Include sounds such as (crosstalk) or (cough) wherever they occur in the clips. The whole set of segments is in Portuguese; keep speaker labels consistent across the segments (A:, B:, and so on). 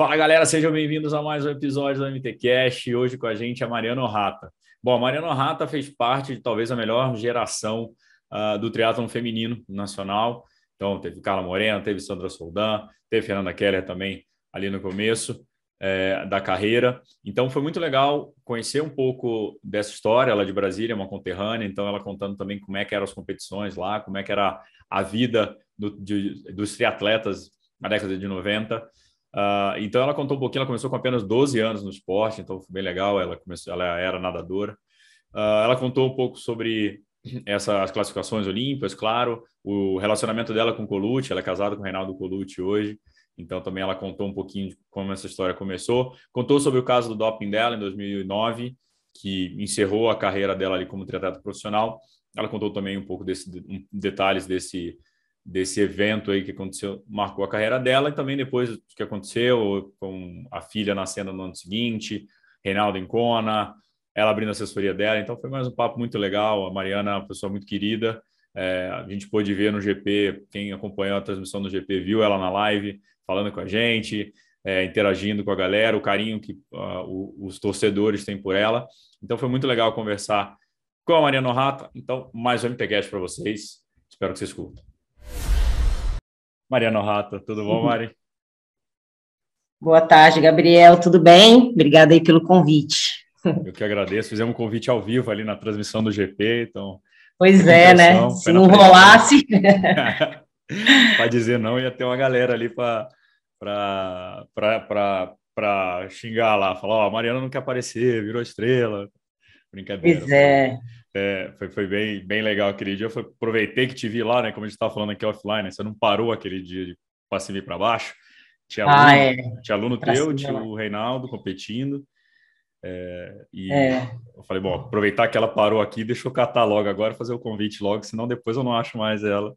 A: Fala galera, sejam bem-vindos a mais um episódio do MTCast. Hoje com a gente é a Mariana Rata. Bom, a Mariana Rata fez parte de talvez a melhor geração uh, do triatlon feminino nacional. Então, teve Carla Morena, teve Sandra Soldan, teve Fernanda Keller também ali no começo é, da carreira. Então, foi muito legal conhecer um pouco dessa história. Ela é de Brasília, uma conterrânea, então ela contando também como é que eram as competições lá, como é que era a vida do, de, dos triatletas na década de 90. Uh, então, ela contou um pouquinho, ela começou com apenas 12 anos no esporte, então foi bem legal, ela, começou, ela era nadadora. Uh, ela contou um pouco sobre essas classificações olímpicas, claro, o relacionamento dela com o Colucci, ela é casada com o Reinaldo Colucci hoje, então também ela contou um pouquinho de como essa história começou, contou sobre o caso do doping dela em 2009, que encerrou a carreira dela ali como triatleta profissional. Ela contou também um pouco desse um, detalhes desse desse evento aí que aconteceu, marcou a carreira dela e também depois do que aconteceu com a filha nascendo no ano seguinte, Reinaldo em ela abrindo a assessoria dela. Então foi mais um papo muito legal. A Mariana é uma pessoa muito querida. É, a gente pôde ver no GP, quem acompanhou a transmissão do GP viu ela na live, falando com a gente, é, interagindo com a galera, o carinho que uh, os torcedores têm por ela. Então foi muito legal conversar com a Mariana Rata. Então, mais um MTCast para vocês. Espero que vocês curtam. Mariana Rata, tudo bom, Mari? (laughs)
B: Boa tarde, Gabriel. Tudo bem? Obrigada aí pelo convite. (laughs)
A: Eu que agradeço. Fizemos um convite ao vivo ali na transmissão do GP, então.
B: Pois é, né? Se não rolasse. (laughs)
A: para dizer não, ia ter uma galera ali para xingar lá, falar: Ó, oh, a Mariana não quer aparecer, virou estrela. Brincadeira.
B: Pois é.
A: É foi, foi bem, bem legal aquele dia. Eu aproveitei que te vi lá, né? Como a gente estava falando aqui offline, né, você não parou aquele dia de para vir para baixo. Tinha aluno, ah, é. tinha aluno teu, tinha o Reinaldo competindo. É, e é. eu falei, bom, aproveitar que ela parou aqui, deixa eu catar logo agora, fazer o convite logo, senão depois eu não acho mais ela.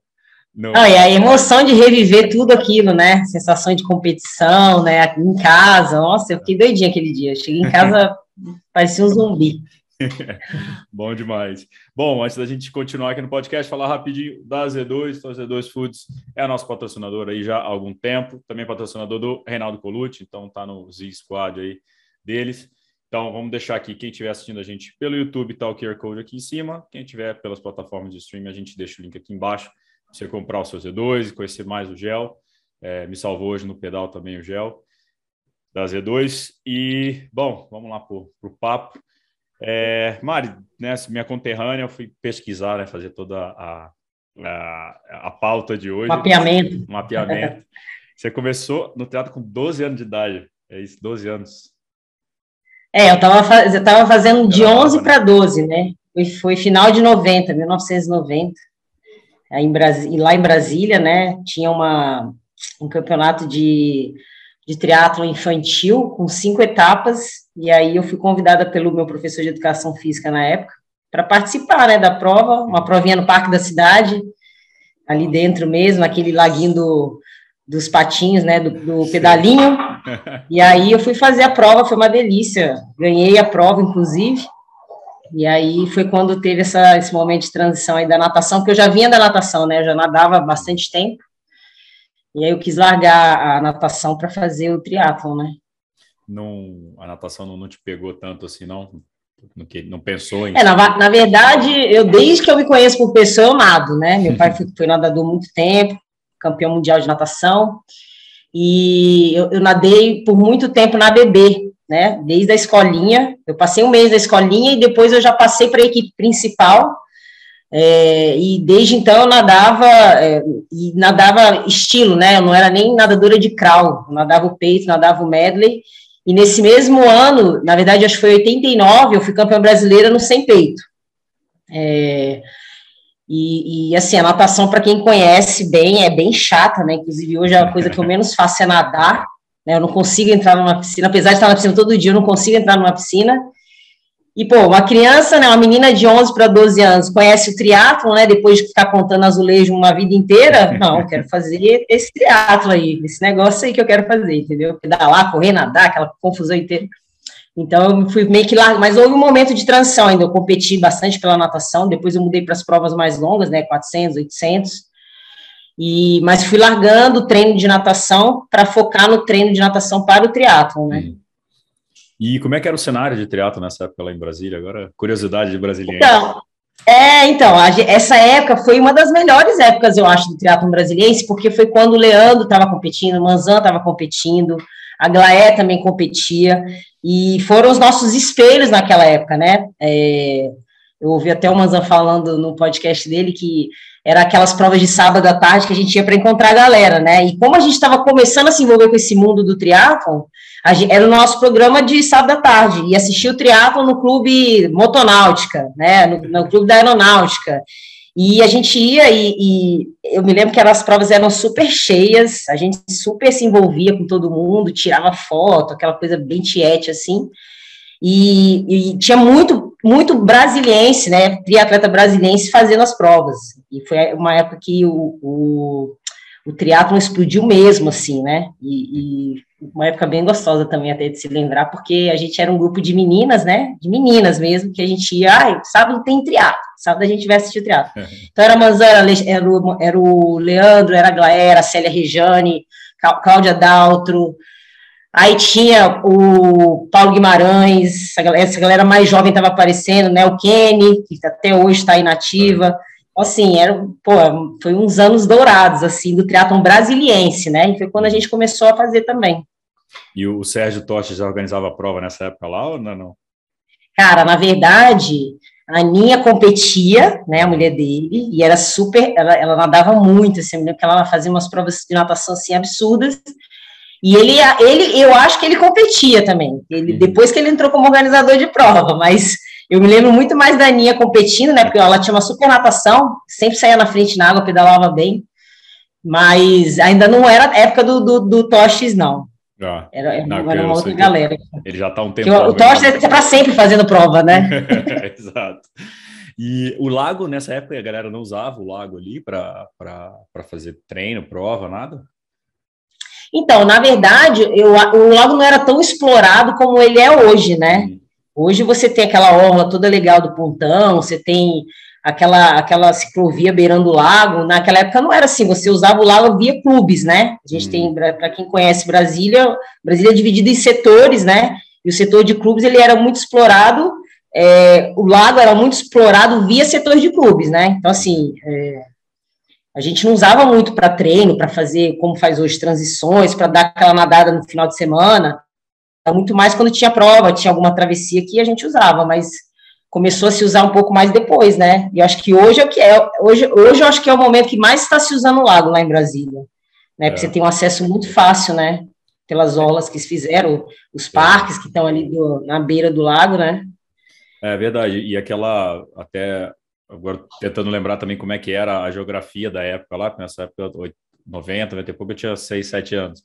B: Ah, e a emoção de reviver tudo aquilo, né? Sensação de competição, né? Em casa, nossa, eu fiquei doidinha aquele dia. Cheguei em casa, (laughs) parecia um zumbi. (laughs)
A: Bom demais. Bom, antes da gente continuar aqui no podcast, falar rapidinho da Z2. Então, a Z2 Foods é a nossa patrocinadora aí já há algum tempo, também patrocinador do Reinaldo Colucci, então tá no Z Squad aí deles. Então, vamos deixar aqui, quem estiver assistindo a gente pelo YouTube, tá o QR Code aqui em cima. Quem estiver pelas plataformas de streaming, a gente deixa o link aqui embaixo para você comprar o seu Z2 e conhecer mais o gel. É, me salvou hoje no pedal também o gel da Z2. E, bom, vamos lá para o papo. É, Mari, né, minha conterrânea, eu fui pesquisar, né, fazer toda a, a, a pauta de hoje.
B: Mapeamento. (laughs)
A: Mapeamento. Você começou no teatro com 12 anos de idade, é isso, 12 anos.
B: É, eu estava eu tava fazendo de 11 para 12, né? Foi, foi, final de 90, 1990. Aí em Brasi e lá em Brasília, né, tinha uma, um campeonato de, de triatlo infantil com cinco etapas, e aí eu fui convidada pelo meu professor de educação física na época para participar, né, da prova, uma provinha no Parque da Cidade, ali dentro mesmo, aquele laguinho do, dos patinhos, né, do, do pedalinho. (laughs) E aí eu fui fazer a prova, foi uma delícia. Ganhei a prova, inclusive. E aí foi quando teve essa, esse momento de transição aí da natação, porque eu já vinha da natação, né? Eu já nadava bastante tempo. E aí eu quis largar a natação para fazer o triatlon, né?
A: Não, a natação não, não te pegou tanto assim, não? No que não pensou em.
B: É, na, na, verdade, eu desde que eu me conheço por pessoa, eu nado, né? Meu pai (laughs) foi, foi nadador muito tempo, campeão mundial de natação, e eu, eu nadei por muito tempo na BB, né? Desde a escolinha, eu passei um mês na escolinha e depois eu já passei para a equipe principal. É, e desde então eu nadava é, e nadava estilo, né? Eu não era nem nadadora de crawl, eu nadava o peito, nadava o medley. E nesse mesmo ano, na verdade, acho que foi 89, eu fui campeã brasileira no sem peito. É, e, e, assim, a natação, para quem conhece bem, é bem chata, né? Inclusive, hoje a coisa que eu menos faço é nadar, né? Eu não consigo entrar numa piscina, apesar de estar na piscina todo dia, eu não consigo entrar numa piscina. E, pô, uma criança, né, uma menina de 11 para 12 anos, conhece o triatlo, né, depois de ficar contando azulejo uma vida inteira, (laughs) não, quero fazer esse triatlo aí, esse negócio aí que eu quero fazer, entendeu? Pedalar, correr, nadar, aquela confusão inteira. Então, eu fui meio que lá, mas houve um momento de transição ainda, eu competi bastante pela natação, depois eu mudei para as provas mais longas, né, 400, 800, e, mas fui largando o treino de natação para focar no treino de natação para o triatlo, né.
A: E como é que era o cenário de triatlo nessa época lá em Brasília? Agora, curiosidade de brasileiro.
B: Então, é, então, a, essa época foi uma das melhores épocas, eu acho, do triatlo brasileiro, porque foi quando o Leandro estava competindo, o Manzan estava competindo, a Glaé também competia, e foram os nossos espelhos naquela época, né? É, eu ouvi até o Manzan falando no podcast dele que era aquelas provas de sábado à tarde que a gente ia para encontrar a galera, né? E como a gente estava começando a se envolver com esse mundo do triatlon, era o nosso programa de sábado à tarde, e assistir o triatlon no clube Motonáutica, né? No, no clube da aeronáutica. E a gente ia e, e, eu me lembro que as provas eram super cheias, a gente super se envolvia com todo mundo, tirava foto, aquela coisa bem tiete assim. E, e tinha muito, muito brasiliense, né? Triatleta brasiliense fazendo as provas. E foi uma época que o, o, o triatlon explodiu mesmo, assim, né? E, e uma época bem gostosa também até de se lembrar, porque a gente era um grupo de meninas, né? De meninas mesmo, que a gente ia, sábado tem triatlo, sábado a gente vai assistir o triatlo. Uhum. Então era Manzana, era, o, era o Leandro, era a Glaera, a Célia Rejane, Cláudia Daltro, aí tinha o Paulo Guimarães, essa galera, mais jovem estava aparecendo, né? O Kenny, que até hoje está inativa. Assim, era, pô, foi uns anos dourados, assim, do triatlon brasiliense, né, e foi quando a gente começou a fazer também.
A: E o Sérgio Tocha já organizava a prova nessa época lá ou não?
B: Cara, na verdade, a Aninha competia, né, a mulher dele, e era super, ela, ela nadava muito, assim, que ela fazia umas provas de natação, assim, absurdas, e ele, ele eu acho que ele competia também, ele, uhum. depois que ele entrou como organizador de prova, mas eu me lembro muito mais da Aninha competindo, né, porque ela tinha uma super natação, sempre saía na frente na água, pedalava bem, mas ainda não era época do, do, do Toches, não.
A: Ah, era, era, não,
B: era uma outra galera.
A: Ele já está um tempo.
B: O, o Tocha é para sempre fazendo prova, né? (laughs)
A: Exato. E o lago, nessa época, a galera não usava o lago ali para fazer treino, prova, nada?
B: Então, na verdade, eu, o lago não era tão explorado como ele é hoje, né? Hum. Hoje você tem aquela orla toda legal do Pontão, você tem aquela, aquela ciclovia beirando o lago. Naquela época não era assim, você usava o lago via clubes, né? A gente hum. tem, para quem conhece Brasília, Brasília é dividida em setores, né? E o setor de clubes ele era muito explorado, é, o lago era muito explorado via setor de clubes, né? Então, assim, é, a gente não usava muito para treino, para fazer como faz hoje transições, para dar aquela nadada no final de semana. Muito mais quando tinha prova, tinha alguma travessia que a gente usava, mas começou a se usar um pouco mais depois, né? E acho que hoje é o que é. Hoje, hoje eu acho que é o momento que mais está se usando o lago lá em Brasília. Né? Porque é. você tem um acesso muito fácil, né? Pelas orlas que se fizeram, os parques que estão ali do, na beira do lago, né?
A: É verdade. E aquela, até agora tentando lembrar também como é que era a geografia da época lá, nessa época, 90, 90 e pouco, eu tinha 6, 7 anos.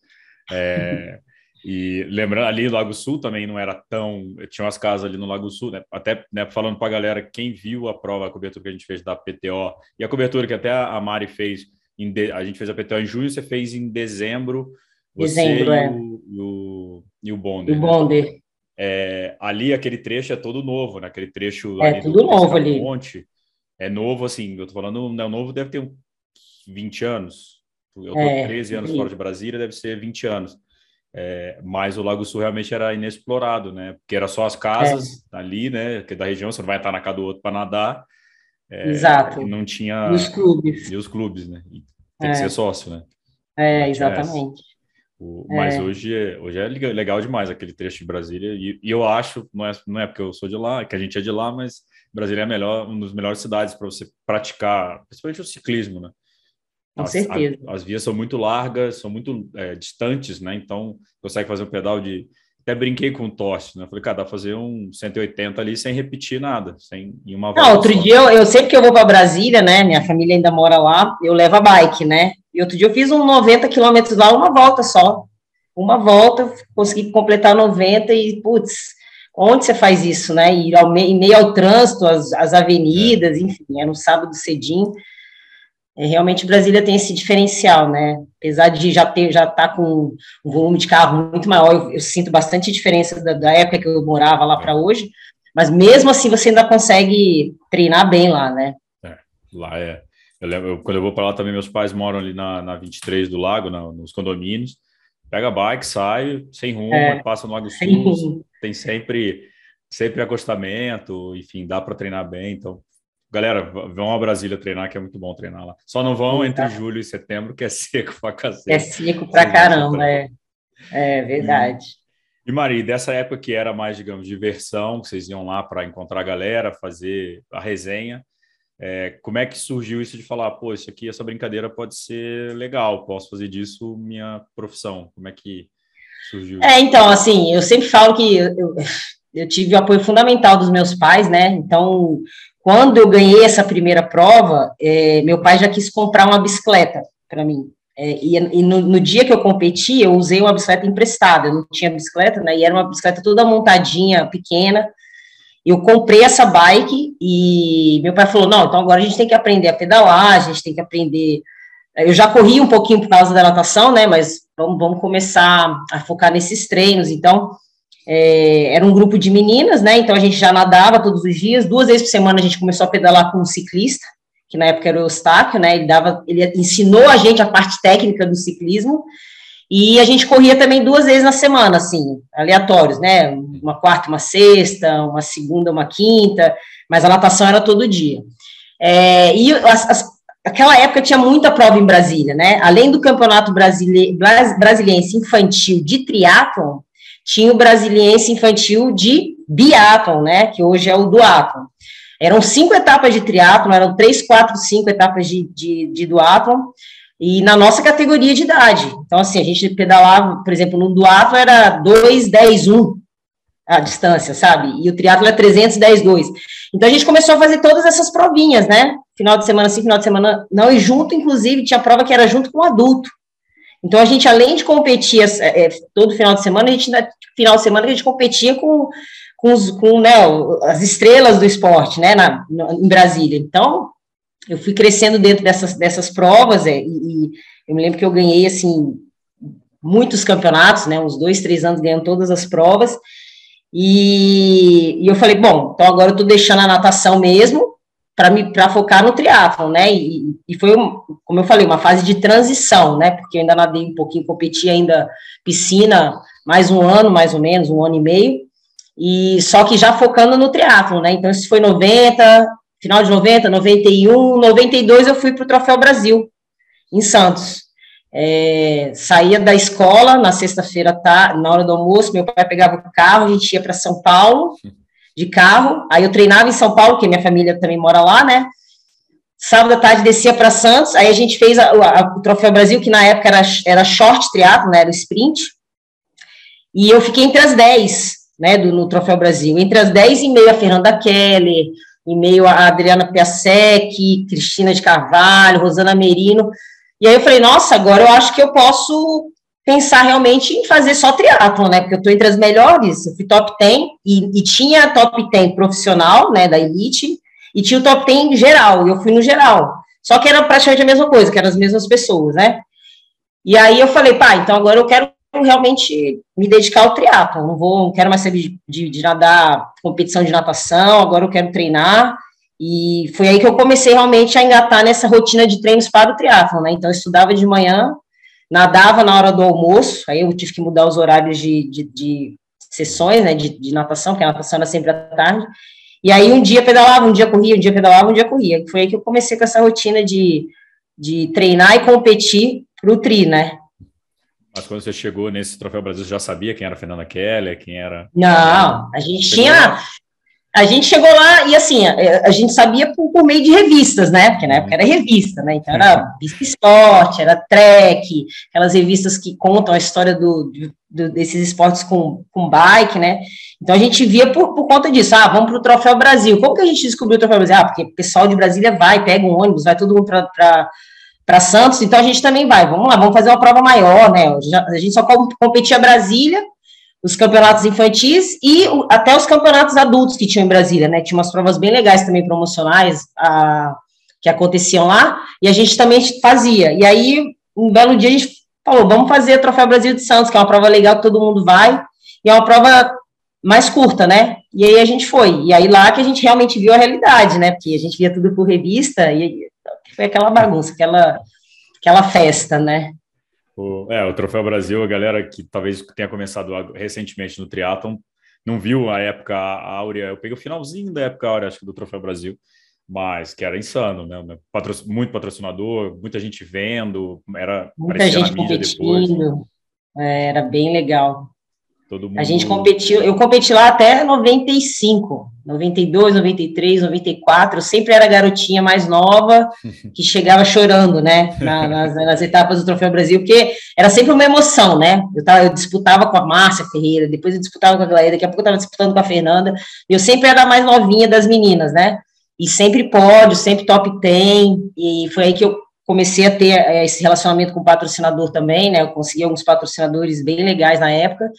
A: É, E lembrando, ali Lago Sul também não era tão. Tinha umas casas ali no Lago Sul, né? até né, falando para a galera, quem viu a prova, a cobertura que a gente fez da PTO, e a cobertura que até a Mari fez, de, a gente fez a PTO em junho, você fez em dezembro.
B: Dezembro,
A: é.
B: O,
A: e o, e o Bonder.
B: O Bonder.
A: Né? É, ali aquele trecho é todo novo, né? Aquele trecho
B: é tudo novo ali.
A: Monte, é novo, assim, eu tô falando, não, novo deve ter 20 anos. Eu tô é, 13 anos fora de Brasília, deve ser 20 anos. É, mas o Lago Sul realmente era inexplorado, né? Porque era só as casas é. ali, né? Que da região, você não vai estar na casa do outro para nadar.
B: É, Exato.
A: Não tinha.
B: E os clubes.
A: E os clubes, né? E tem que ser sócio, né?
B: É, exatamente.
A: O, mas é. hoje, é, hoje é legal demais aquele trecho de Brasília. E, e, eu acho, não é, não é porque eu sou de lá, que a gente é de lá, mas Brasília é melhor, uma das melhores cidades para você praticar, principalmente o ciclismo, né?
B: Com as, certeza.
A: A, as vias são muito largas, são muito é, distantes, né? Então, consegue fazer um pedal de. Até brinquei com o Toste, né? Falei, cara, dá pra fazer um 180 ali sem repetir nada, sem em uma
B: Não, outro só. dia, eu, eu sempre que eu vou para Brasília, né? Minha família ainda mora lá, eu levo a bike, né? E outro dia eu fiz um 90 quilômetros lá, uma volta só. Uma volta, consegui completar 90 e, putz, onde você faz isso, né? Ir ao me, em meio ao trânsito, as, as avenidas, é. enfim, era um sábado cedinho. É, realmente Brasília tem esse diferencial, né? Apesar de já ter, já estar tá com um volume de carro muito maior, eu, eu sinto bastante diferença da, da, época que eu morava lá para hoje, mas mesmo assim você ainda consegue treinar bem lá, né?
A: É, lá é. Eu lembro, eu, quando eu vou para lá também, meus pais moram ali na, na 23 do Lago, na, nos condomínios. Pega a bike, sai, sem rumo, é, passa no Lago Sul, tem sempre, sempre acostamento, enfim, dá para treinar bem. Então, Galera, vão a Brasília treinar, que é muito bom treinar lá. Só não vão entre julho e setembro, que é (laughs) seco pra cacete.
B: É seco pra caramba, é. É verdade.
A: E, e Maria, dessa época que era mais, digamos, diversão, que vocês iam lá para encontrar a galera, fazer a resenha, é, como é que surgiu isso de falar, pô, isso aqui, essa brincadeira pode ser legal, posso fazer disso minha profissão? Como é que surgiu?
B: É, então, assim, eu sempre falo que eu, eu tive o apoio fundamental dos meus pais, né? Então, quando eu ganhei essa primeira prova, é, meu pai já quis comprar uma bicicleta para mim. É, e, e no, no, dia que eu competi, eu usei uma bicicleta emprestada, eu não tinha bicicleta, né? E era uma bicicleta toda montadinha, pequena. Eu comprei essa bike e meu pai falou: não, então agora a gente tem que aprender a pedalar, a gente tem que aprender. Eu já corri um pouquinho por causa da natação, né? Mas vamos, vamos começar a focar nesses treinos. Então, é, era um grupo de meninas, né? Então a gente já nadava todos os dias, duas vezes por semana a gente começou a pedalar com um ciclista, que na época era o Eustáquio, né? Ele dava, ele ensinou a gente a parte técnica do ciclismo. E a gente corria também duas vezes na semana, assim, aleatórios, né? Uma quarta, uma sexta, uma segunda, uma quinta, mas a natação era todo dia. É, e as, as, aquela época tinha muita prova em Brasília, né? Além do campeonato brasile, brasiliense infantil de triatlon, tinha o Brasiliense Infantil de Biathlon, né, que hoje é o duatlon. Eram cinco etapas de triatlon, eram três, quatro, cinco etapas de, de, de e na nossa categoria de idade. Então, assim, a gente pedalava, por exemplo, no duatlon era 2, 10, 1 a distância, sabe? E o triatlo é 310, 2. Então, a gente começou a fazer todas essas provinhas, né? Final de semana sim, final de semana não, e junto, inclusive, tinha prova que era junto com o adulto. Então, a gente, além de competir é, todo final de semana, a gente ainda, final de semana, a gente competia com, com, os, com né, as estrelas do esporte, né, na, em Brasília. Então, eu fui crescendo dentro dessas, dessas provas, é, e, eu me lembro que eu ganhei, assim, muitos campeonatos, né, uns dois, três anos ganhando todas as provas, e, e eu falei, bom, então agora eu estou deixando a natação mesmo, para focar no triatlon, né? E, e foi, como eu falei, uma fase de transição, né? Porque eu ainda nadei um pouquinho, competi ainda piscina mais um ano, mais ou menos, um ano e meio, e só que já focando no triatlon, né? Então, isso foi 90, final de 90, 91, 92 eu fui para o Troféu Brasil, em Santos. É, saía da escola na sexta-feira, tá, na hora do almoço, meu pai pegava o carro, a gente ia para São Paulo, de carro. Aí eu treinava em São Paulo, porque minha família também mora lá, né? Sábado à tarde descia para Santos. Aí a gente fez a, a, o Troféu Brasil, que na época era, era short triatlo, né? Era sprint. E eu fiquei entre as 10, né? Do, no Troféu Brasil. Entre as 10 e meio a Fernanda Keller, e meio a Adriana Piasek, Cristina de Carvalho, Rosana Merino. E aí eu falei, nossa, agora eu acho que eu posso pensar realmente em fazer só triatlo, né? Porque eu estou entre as melhores, eu fui top 10 e, e, tinha top 10 profissional, né, da elite, e tinha o top 10 geral, e eu fui no geral. Só que era praticamente a mesma coisa, que eram as mesmas pessoas, né? E aí eu falei, pá, então agora eu quero realmente me dedicar ao triatlo, não vou, não quero mais saber de, de, de nadar competição de natação, agora eu quero treinar. E foi aí que eu comecei realmente a engatar nessa rotina de treinos para o triatlo, né? Então eu estudava de manhã, nadava na hora do almoço, aí eu tive que mudar os horários de, de, de sessões, né, de, de, natação, porque a natação era sempre à tarde, e aí um dia pedalava, um dia corria, um dia pedalava, um dia corria, foi aí que eu comecei com essa rotina de, de treinar e competir para o tri, né.
A: Mas quando você chegou nesse Troféu Brasil, você já sabia quem era a Fernanda Keller, quem era...
B: Não, a gente tinha a gente chegou lá e assim, a, a gente sabia por, por, meio de revistas, né? Porque na época era revista, né? Então era Bispo Esporte, era Trek, aquelas revistas que contam a história do, do, desses esportes com, com bike, né? Então a gente via por, por conta disso, ah, vamos para o Troféu Brasil. Como que a gente descobriu o Troféu Brasil? Ah, porque o pessoal de Brasília vai, pega um ônibus, vai todo mundo para Santos, então a gente também vai, vamos lá, vamos fazer uma prova maior, né? A gente só competia Brasília os campeonatos infantis e até os campeonatos adultos que tinham em Brasília, né? Tinha umas provas bem legais também promocionais a, que aconteciam lá, e a gente também fazia. E aí, um belo dia, a gente falou: vamos fazer Troféu Brasil de Santos, que é uma prova legal que todo mundo vai, e é uma prova mais curta, né? E aí a gente foi. E aí lá que a gente realmente viu a realidade, né? Porque a gente via tudo por revista e foi aquela bagunça, aquela, aquela festa, né?
A: O, é, o Troféu Brasil, a galera que talvez tenha começado recentemente no triatlon, não viu a época áurea, eu peguei o finalzinho da época áurea, acho que do Troféu Brasil, mas que era insano, né? muito patrocinador, muita gente vendo, era
B: muita gente competindo, é, era bem legal. Todo mundo... A gente competiu, eu competi lá até 95, 92, 93, 94, eu sempre era garotinha mais nova, (laughs) que chegava chorando, né, nas, nas, etapas do Troféu Brasil, porque era sempre uma emoção, né, eu, tava, eu disputava com a Márcia Ferreira, depois eu disputava com a Glória, daqui a pouco eu estava disputando com a Fernanda, e eu sempre era a mais novinha das meninas, né, e sempre pódio, sempre top 10, e foi aí que eu comecei a ter é, esse relacionamento com o patrocinador também, né, eu consegui alguns patrocinadores bem legais na época,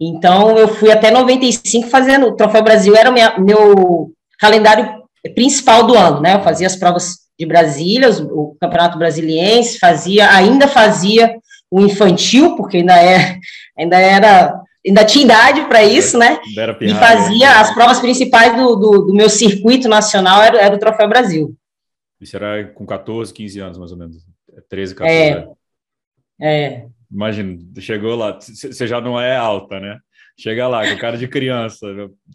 B: então, eu fui até 95 fazendo, o Troféu Brasil era o meu, calendário principal do ano, né? Eu fazia as provas de Brasília, o Campeonato Brasiliense, fazia, ainda fazia o infantil, porque ainda é, ainda era, ainda tinha idade para isso, né? e fazia as provas principais do, do, do meu circuito nacional, era, era, o Troféu Brasil.
A: Isso era com 14, 15 anos, mais ou menos. 13, 14
B: é, anos. É.
A: Imagina, chegou lá, você já não é alta, né? Chega lá, com cara de criança,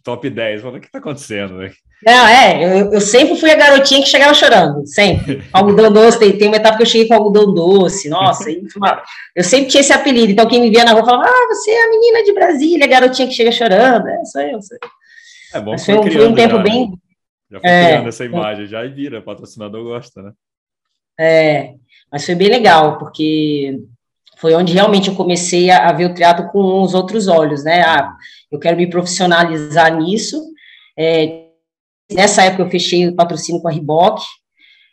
A: top 10, fala, o que está acontecendo? Né?
B: Não, é, eu, eu, sempre fui a garotinha que chegava chorando, sempre. (laughs) Algodão doce, tem, tem uma etapa que eu cheguei com algodão doce, nossa, eu sempre tinha esse apelido, então quem me via na rua falava, ah, você é a menina de Brasília, a garotinha que chega chorando, é, sou eu, sou eu.
A: É bom foi, foi,
B: foi um tempo
A: já,
B: bem...
A: Já foi é, criando essa imagem, já e vira, patrocinador gosta, né?
B: É, mas foi bem legal, porque foi onde realmente eu comecei a, a ver o teatro com os outros olhos, né? Ah, eu quero me profissionalizar nisso. É, nessa época eu fechei o patrocínio com a Reebok,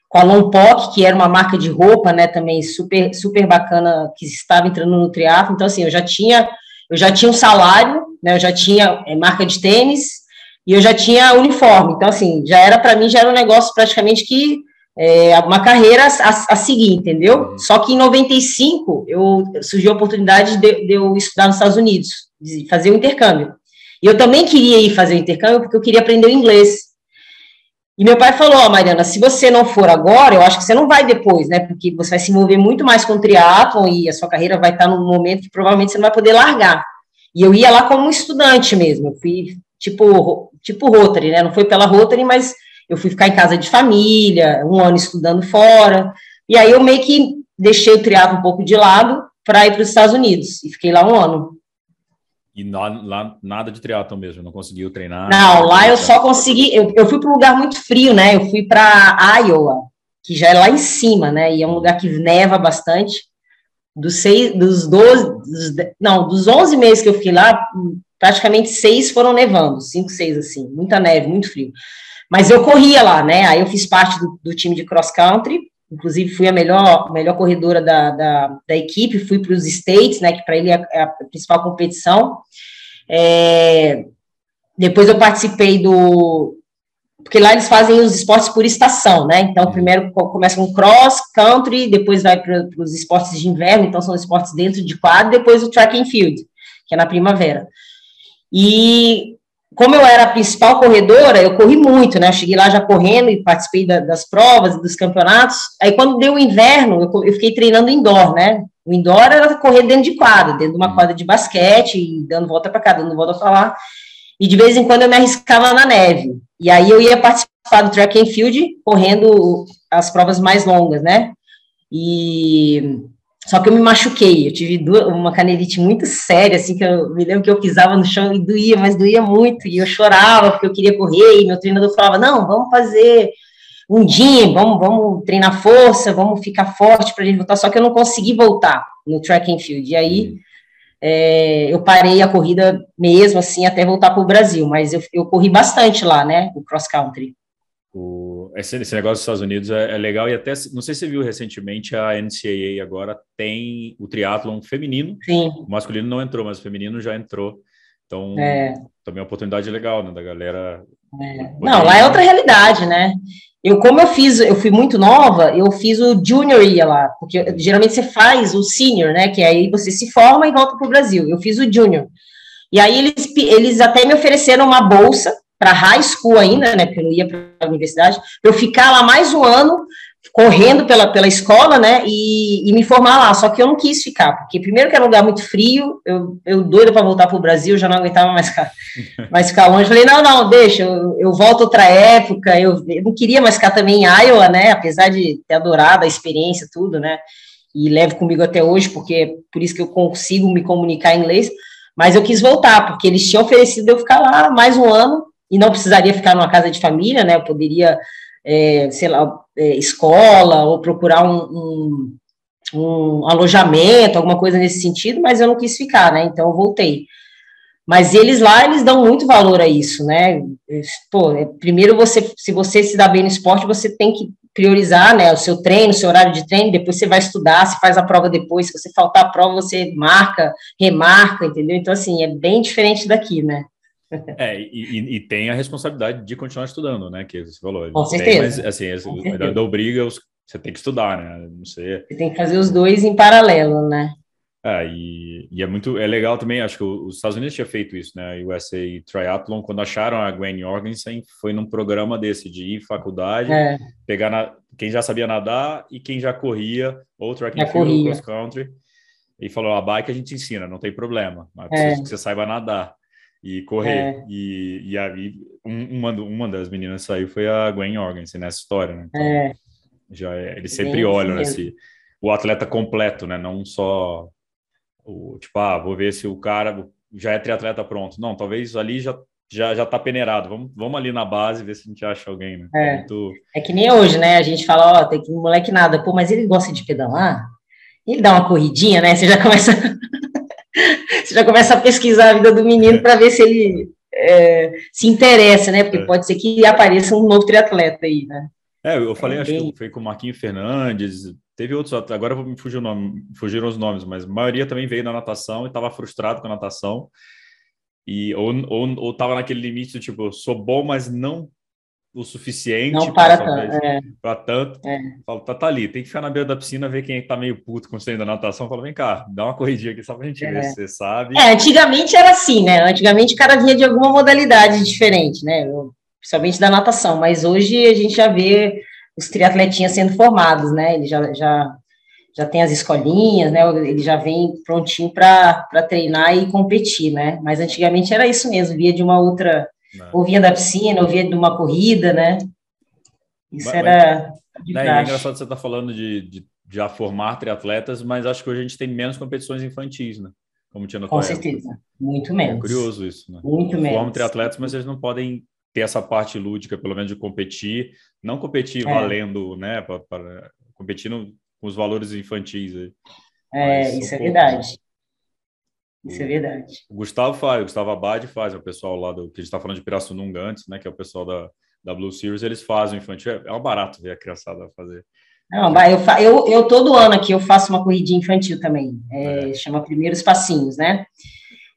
B: com a Lompoc, que era uma marca de roupa, né, também super super bacana que estava entrando no teatro. Então assim, eu já tinha eu já tinha um salário, né, eu já tinha é, marca de tênis e eu já tinha uniforme. Então assim, já era para mim já era um negócio praticamente que é, uma carreira a, a, seguir, entendeu? Uhum. Só que em 95 eu surgiu a oportunidade de, de, eu estudar nos Estados Unidos, de fazer o um intercâmbio. E eu também queria ir fazer o intercâmbio porque eu queria aprender o inglês. E meu pai falou, oh, Mariana, se você não for agora, eu acho que você não vai depois, né? Porque você vai se envolver muito mais com o triatlon e a sua carreira vai estar num momento que provavelmente você não vai poder largar. E eu ia lá como estudante mesmo, eu fui tipo, tipo Rotary, né? Não foi pela Rotary, mas eu fui ficar em casa de família, um ano estudando fora, e aí eu meio que deixei o triatlo um pouco de lado para ir para os Estados Unidos, e fiquei lá um ano.
A: E lá nada de triatlo mesmo, não conseguiu treinar?
B: Não, lá eu só consegui, eu, eu fui para um lugar muito frio, né, eu fui para Iowa, que já é lá em cima, né, e é um lugar que neva bastante, dos seis, dos 12, dos, não, dos 11 meses que eu fiquei lá, praticamente seis foram nevando, cinco, seis, assim, muita neve, muito frio. Mas eu corria lá, né? Aí eu fiz parte do, do time de cross country, inclusive fui a melhor, melhor corredora da, da, da equipe, fui para os States, né? Que para ele é, é a principal competição. É, depois eu participei do. Porque lá eles fazem os esportes por estação, né? Então, primeiro começa com cross country, depois vai para os esportes de inverno, então são esportes dentro de quadro, depois o track and field, que é na primavera. E como eu era a principal corredora, eu corri muito, né? Eu cheguei lá já correndo e participei da, das provas e dos campeonatos. Aí, quando deu o inverno, eu, eu, fiquei treinando indoor, né? O indoor era correr dentro de quadra, dentro de uma quadra de basquete, e dando volta para cá, dando volta para lá. E de vez em quando eu me arriscava na neve. E aí eu ia participar do track and field, correndo as provas mais longas, né? E só que eu me machuquei, eu tive uma canelite muito séria, assim, que eu me lembro que eu pisava no chão e doía, mas doía muito, e eu chorava porque eu queria correr, e meu treinador falava, não, vamos fazer um dia, vamos, vamos treinar força, vamos ficar forte para a gente voltar, só que eu não consegui voltar no track and field, e aí é, eu parei a corrida mesmo, assim, até voltar para o Brasil, mas eu, eu corri bastante lá, né, o cross country.
A: O, esse, esse, negócio dos Estados Unidos é, é, legal e até, não sei se você viu recentemente, a NCAA agora tem o triatlon feminino.
B: Sim.
A: O masculino não entrou, mas o feminino já entrou. Então, é. também é uma oportunidade legal, né, da galera.
B: É. Não, lá é outra realidade, né? Eu, como eu fiz, eu fui muito nova, eu fiz o junior ia lá, porque geralmente você faz o senior, né? Que aí você se forma e volta para o Brasil. Eu fiz o junior. E aí eles, eles até me ofereceram uma bolsa para high school ainda, né? Porque eu não ia para a universidade, eu ficar lá mais um ano correndo pela, pela escola, né, e, e, me formar lá, só que eu não quis ficar, porque primeiro que era um lugar muito frio, eu, eu doido para voltar para o Brasil, já não aguentava mais ficar, (laughs) mais ficar longe, falei, não, não, deixa, eu, eu volto outra época, eu, eu, não queria mais ficar também em Iowa, né, apesar de ter adorado a experiência, tudo, né, e levo comigo até hoje, porque é por isso que eu consigo me comunicar em inglês, mas eu quis voltar, porque eles tinham oferecido eu ficar lá mais um ano, e não precisaria ficar numa casa de família, né, eu poderia é, sei lá, é, escola, ou procurar um, um, um, alojamento, alguma coisa nesse sentido, mas eu não quis ficar, né? Então eu voltei. Mas eles lá, eles dão muito valor a isso, né? Pô, é, primeiro você, se você se dá bem no esporte, você tem que priorizar, né, o seu treino, o seu horário de treino, depois você vai estudar, você faz a prova depois, se você faltar a prova, você marca, remarca, entendeu? Então, assim, é bem diferente daqui, né?
A: É, e, e, tem a responsabilidade de continuar estudando, né? Que você falou.
B: Com certeza. Tem, mas,
A: assim, Com certeza. da obriga, você tem que estudar, né? Não sei.
B: Você tem que fazer os dois em paralelo, né?
A: É, e, e, é muito é legal também, acho que os Estados Unidos tinha feito isso, né? O USA Triathlon, quando acharam a Gwen Jorgensen, foi num programa desse de ir faculdade, é. pegar na, quem já sabia nadar e quem já corria, ou track and field, cross country, e falou: a bike a gente ensina, não tem problema, mas é. que você saiba nadar e correr. É. E, e aí, uma, uma das meninas saiu foi a Gwen Jorgensen nessa história, né? Então, é. Já é, eles sempre olham esse, o atleta completo, né? Não só o tipo, ah, vou ver se o cara já é triatleta pronto. Não, talvez ali já já já tá peneirado. Vamos, vamos ali na base ver se a gente acha alguém, né?
B: É, Muito... é que nem hoje, né? A gente fala, ó, tem que moleque nada, pô, mas ele gosta de pedalar. Ele dá uma corridinha, né? Você já começa já começa a pesquisar a vida do menino para ver se ele é, se interessa, né? Porque é. pode ser que apareça um novo triatleta aí, né?
A: É, eu falei, é acho bem... que foi com o Marquinhos Fernandes, teve outros, agora vou me fugir o nome, fugiram os nomes, mas a maioria também veio na natação e estava frustrado com a natação. E, ou, ou, ou tava naquele limite do tipo, sou bom, mas não o suficiente
B: não para tanto, é.
A: para tanto. É. Falo, tá, tá, ali, tem que ficar na beira da piscina, ver quem tá meio puto com o da natação. Fala, vem cá, dá uma corridinha aqui só pra gente é. ver se você sabe.
B: É, antigamente era assim, né? Antigamente o cara vinha de alguma modalidade diferente, né? Principalmente da natação, mas hoje a gente já vê os triatletinhas sendo formados, né? Ele já, já, já tem as escolinhas, né? Ele já vem prontinho para treinar e competir, né? Mas antigamente era isso mesmo, via de uma outra não. Ou vinha da piscina, ou vinha de uma corrida, né? Isso mas, era.
A: Mas, né, é engraçado você estar tá falando de, de já formar triatletas, mas acho que hoje a gente tem menos competições infantis, né? Como tinha na
B: Com certeza, época. muito menos.
A: É curioso isso, né?
B: Muito menos.
A: Formam triatletas, mas eles não podem ter essa parte lúdica, pelo menos de competir, não competir é. valendo, né? Para, competindo com os valores infantis. Aí.
B: É, isso é verdade. Isso é verdade.
A: O Gustavo faz, o Gustavo Abad faz, é o pessoal lá do que a gente está falando de Pirassununga antes, né? Que é o pessoal da, da Blue Series, eles fazem o infantil. É, é um barato ver a criançada fazer.
B: Não, eu, eu, eu todo ano aqui eu faço uma corridinha infantil também. É, é. Chama Primeiros Passinhos, né?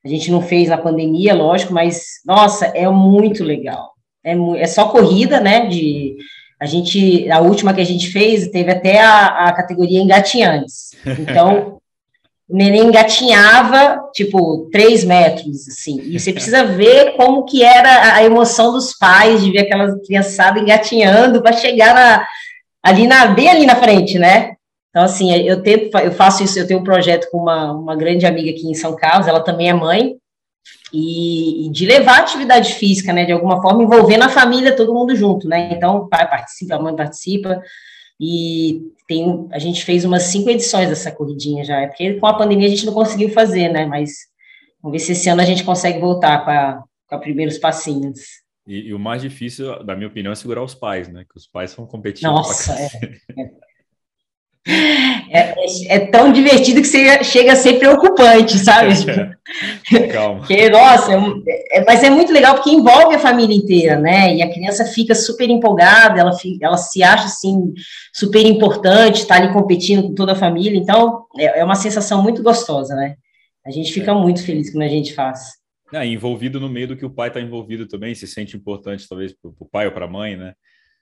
B: A gente não fez na pandemia, lógico, mas nossa, é muito legal. É, é só corrida, né? De a gente, a última que a gente fez teve até a, a categoria engatinhantes. (laughs) Então o neném engatinhava, tipo, três metros, assim, e você precisa ver como que era a emoção dos pais de ver aquela criançada engatinhando para chegar na, ali na, bem ali na frente, né? Então, assim, eu tento, eu faço isso, eu tenho um projeto com uma, uma grande amiga aqui em São Carlos, ela também é mãe, e, e de levar atividade física, né, de alguma forma, envolvendo a família, todo mundo junto, né? Então, o pai participa, a mãe participa, e tem, a gente fez umas cinco edições dessa corridinha já, é porque com a pandemia a gente não conseguiu fazer, né? Mas vamos ver se esse ano a gente consegue voltar com a, com a primeiros passinhos.
A: E, e, o mais difícil, da minha opinião, é segurar os pais, né? Que os pais são competitivos.
B: Nossa, é, (laughs) é. É, é, é, tão divertido que você chega a ser preocupante, sabe? É, (laughs) calma. Porque, nossa, é, é, mas é muito legal porque envolve a família inteira, né? E a criança fica super empolgada, ela, ela se acha assim super importante, está ali competindo com toda a família. Então, é, é, uma sensação muito gostosa, né? A gente fica muito feliz quando a gente faz.
A: É, envolvido no meio do que o pai está envolvido também, se sente importante, talvez, para o pai ou para a mãe, né?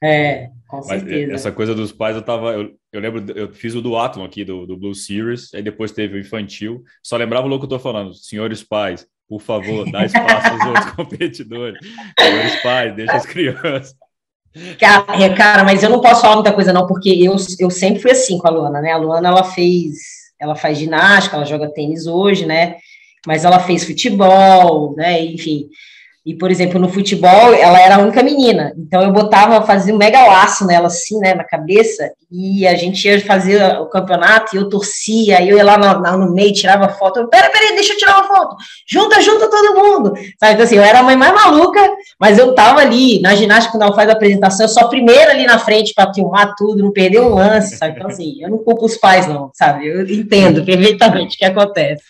B: É, com certeza.
A: Mas essa coisa dos pais, eu tava. Eu, eu lembro, eu fiz o do Atom aqui, do, do Blue Series, aí depois teve o infantil. Só lembrava o louco que eu tô falando, senhores pais, por favor, dá espaço aos outros (laughs) competidores. Senhores pais, deixa as crianças.
B: Cara, é, cara, mas eu não posso falar muita coisa, não, porque eu, eu sempre fui assim com a Luana, né? A Luana, ela fez. Ela faz ginástica, ela joga tênis hoje, né? Mas ela fez futebol, né? Enfim. E, por exemplo, no futebol, ela era a única menina. Então, eu botava, fazia um mega laço nela, assim, né, na cabeça, e a gente ia fazer o campeonato, e eu torcia, aí eu ia lá no, no meio, tirava foto. Pera, pera, deixa eu tirar uma foto. Junta, junta todo mundo. Sabe, então, assim, eu era a mãe mais maluca, mas eu tava ali, na ginástica, quando ela faz a apresentação, eu sou a primeira ali na frente para filmar tudo, não perder um lance, sabe? Então, assim, eu não culpo os pais, não, sabe? Eu entendo perfeitamente o que acontece.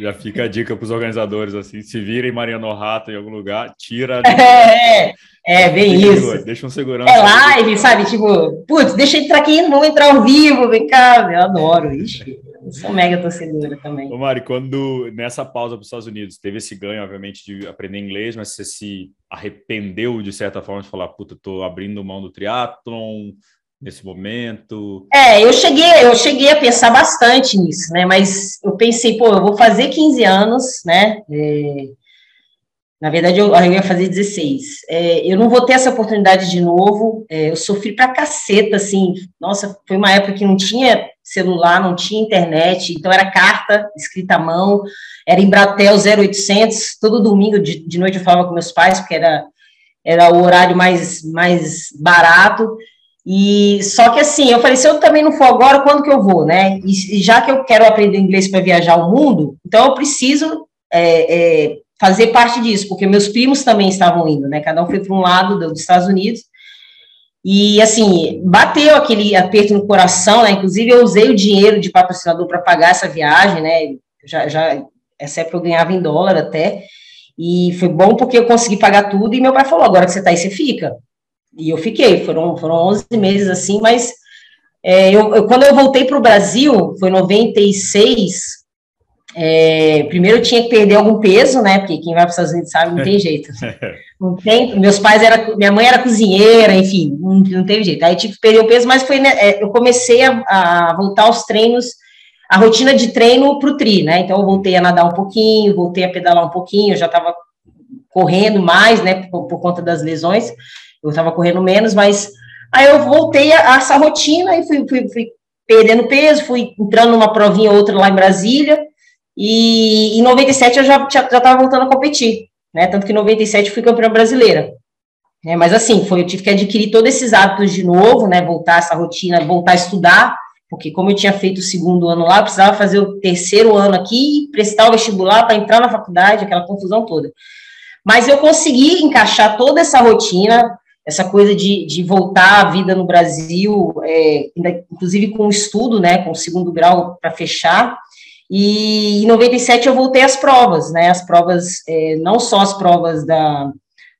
A: Já fica a dica para os organizadores, assim, se virem Mariano Rato em algum lugar, tira. (laughs)
B: É, é, bem isso.
A: Deixa um segurança.
B: É live, sabe? Tipo, putz, deixa eu entrar aqui, vamos entrar ao vivo, vem cá. Eu adoro, ixi. Eu sou mega torcedora também.
A: Ô Mari, quando nessa pausa para os Estados Unidos, teve esse ganho, obviamente, de aprender inglês, mas você se arrependeu de certa forma de falar, puta, tô abrindo mão do triatlon, nesse momento?
B: É, eu cheguei, eu cheguei a pensar bastante nisso, né? Mas eu pensei, pô, eu vou fazer 15 anos, né? É, na verdade, eu, eu, ia fazer 16. É, eu não vou ter essa oportunidade de novo. É, eu sofri pra caceta, assim. Nossa, foi uma época que não tinha celular, não tinha internet, então era carta escrita à mão, era em Bratel 0800. Todo domingo de, de noite eu falava com meus pais, porque era, era o horário mais, mais barato. E só que assim, eu falei, se eu também não for agora, quando que eu vou, né? E, já que eu quero aprender inglês para viajar o mundo, então eu preciso é, é, fazer parte disso, porque meus primos também estavam indo, né? Cada um foi para um lado dos Estados Unidos. E assim, bateu aquele aperto no coração, né? Inclusive, eu usei o dinheiro de patrocinador para pagar essa viagem, né? Já, já, essa época eu ganhava em dólar até. E foi bom porque eu consegui pagar tudo. E meu pai falou: agora que você está aí, você fica. E eu fiquei, foram, foram 11 meses assim, mas é, eu, eu, quando eu voltei para o Brasil, foi 96, é, primeiro eu tinha que perder algum peso, né? Porque quem vai para os Estados Unidos sabe, não tem (laughs) jeito. Não tem, meus pais era, minha mãe era cozinheira, enfim, não, não teve jeito. Aí tive que perder o peso, mas foi, né, é, eu comecei a, a, voltar aos treinos, a rotina de treino para o tri, né? Então eu voltei a nadar um pouquinho, voltei a pedalar um pouquinho, eu já estava correndo mais, né? Por, por conta das lesões eu estava correndo menos, mas aí eu voltei a, a essa rotina e fui, fui, fui, perdendo peso, fui entrando numa provinha ou outra lá em Brasília, e em 97 eu já estava voltando a competir, né, tanto que em 97 fui campeã brasileira. É, mas assim, foi, eu tive que adquirir todos esses hábitos de novo, né, voltar essa rotina, voltar a estudar, porque como eu tinha feito o segundo ano lá, eu precisava fazer o terceiro ano aqui, prestar o vestibular para entrar na faculdade, aquela confusão toda. Mas eu consegui encaixar toda essa rotina, essa coisa de, de voltar à vida no Brasil, é, inclusive com estudo, né, com o segundo grau para fechar, e em 97 eu voltei às provas, né, as provas, é, não só as provas da,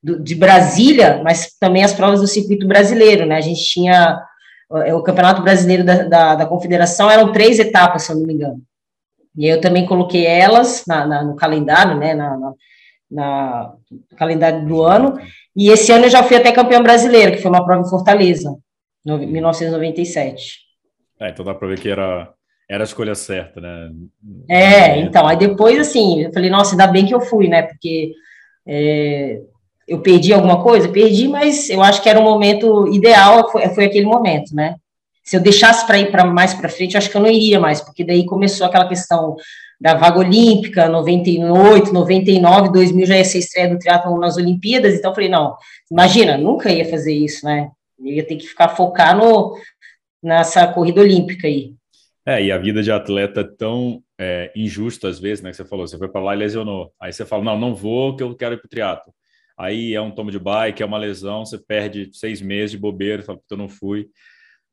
B: do, de Brasília, mas também as provas do circuito brasileiro, né, a gente tinha é, o Campeonato Brasileiro da, da, da Confederação, eram três etapas, se eu não me engano, e eu também coloquei elas na, na, no calendário, né, na, na, na, calendário do ano, e esse ano eu já fui até campeão brasileiro, que foi uma prova em Fortaleza, em 1997.
A: É, então dá para ver que era, era a escolha certa, né?
B: É, então, aí depois, assim, eu falei, nossa, ainda bem que eu fui, né? Porque é, eu perdi alguma coisa? Perdi, mas eu acho que era um momento ideal, foi, foi aquele momento, né? Se eu deixasse para ir para mais para frente, eu acho que eu não iria mais, porque daí começou aquela questão da vaga olímpica, 98, 99, 2000 já ia ser estreia do triatlon nas Olimpíadas, então falei, não, imagina, nunca ia fazer isso, né? Eu ia ter que ficar focar no, nessa corrida olímpica aí.
A: É, e a vida de atleta é tão é, injusta às vezes, né? Que você falou, você foi para lá e lesionou. Aí você fala, não, não vou, que eu quero ir para o triatlo. Aí é um tomo de bike, é uma lesão, você perde seis meses de bobeira, fala, eu não fui.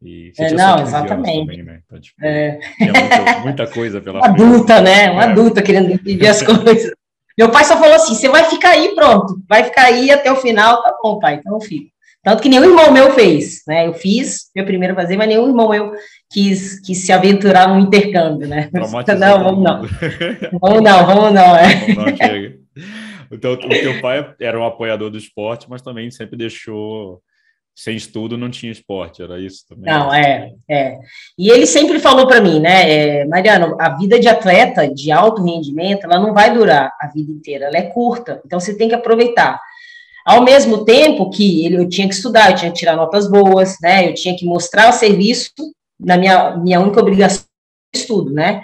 B: E é, não, exatamente. Também, né? então, tipo,
A: é. muita, muita, coisa pela (laughs)
B: Uma adulta, né? Uma é. adulta querendo viver as coisas. Meu pai só falou assim: você vai ficar aí, pronto, vai ficar aí até o final, tá bom, pai, então eu fico. Tanto que nenhum irmão meu fez, né? Eu fiz meu primeiro fazer, mas nenhum irmão meu quis, quis se aventurar no intercâmbio, né? (laughs) Não, vamos não. (laughs) vamos não, vamos não, é. Vamos não,
A: Então, o teu pai era um apoiador do esporte, mas também sempre deixou sem estudo não tinha esporte, era isso também?
B: Não, é, é. E ele sempre falou para mim, né, é, Mariano, a vida de atleta de alto rendimento, ela não vai durar a vida inteira, ela é curta, então você tem que aproveitar. Ao mesmo tempo que ele, eu tinha que estudar, eu tinha que tirar notas boas, né, eu tinha que mostrar o serviço na minha, minha única obrigação estudo, né,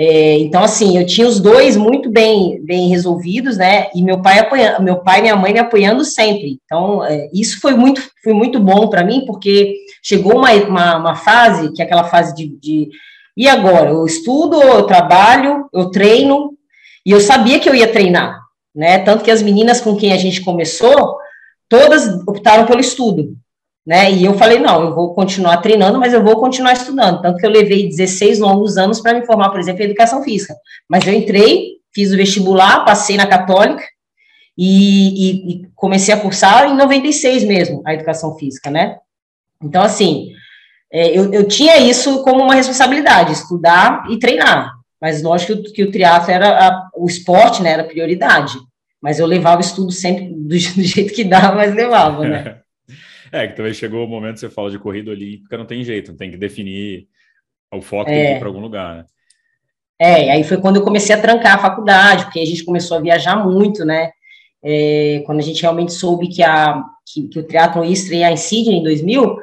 B: é, então, assim, eu tinha os dois muito bem, bem resolvidos, né? E meu pai apoiando, meu pai e minha mãe me apoiando sempre. Então, é, isso foi muito, foi muito bom para mim, porque chegou uma, uma, uma, fase, que é aquela fase de, de e agora? Eu estudo, eu trabalho, eu treino, e eu sabia que eu ia treinar, né? Tanto que as meninas com quem a gente começou, todas optaram pelo estudo né? E eu falei, não, eu vou continuar treinando, mas eu vou continuar estudando. Tanto que eu levei 16 longos anos para me formar, por exemplo, em educação física. Mas eu entrei, fiz o vestibular, passei na católica e, e, e comecei a cursar em 96 mesmo, a educação física, né? Então, assim, é, eu, eu tinha isso como uma responsabilidade, estudar e treinar. Mas lógico que, que o triatlo era a, o esporte, né, era prioridade. Mas eu levava o estudo sempre do, do (laughs) jeito que dava, mas levava, né? (laughs)
A: É, que também chegou o momento que você fala de corrida olímpica, não tem jeito, tem que definir o foco, é. tem que ir para algum lugar, né?
B: É, aí foi quando eu comecei a trancar a faculdade, porque a gente começou a viajar muito, né? É, quando a gente realmente soube que, a, que, que o triatlon ia estrear em Sydney em 2000,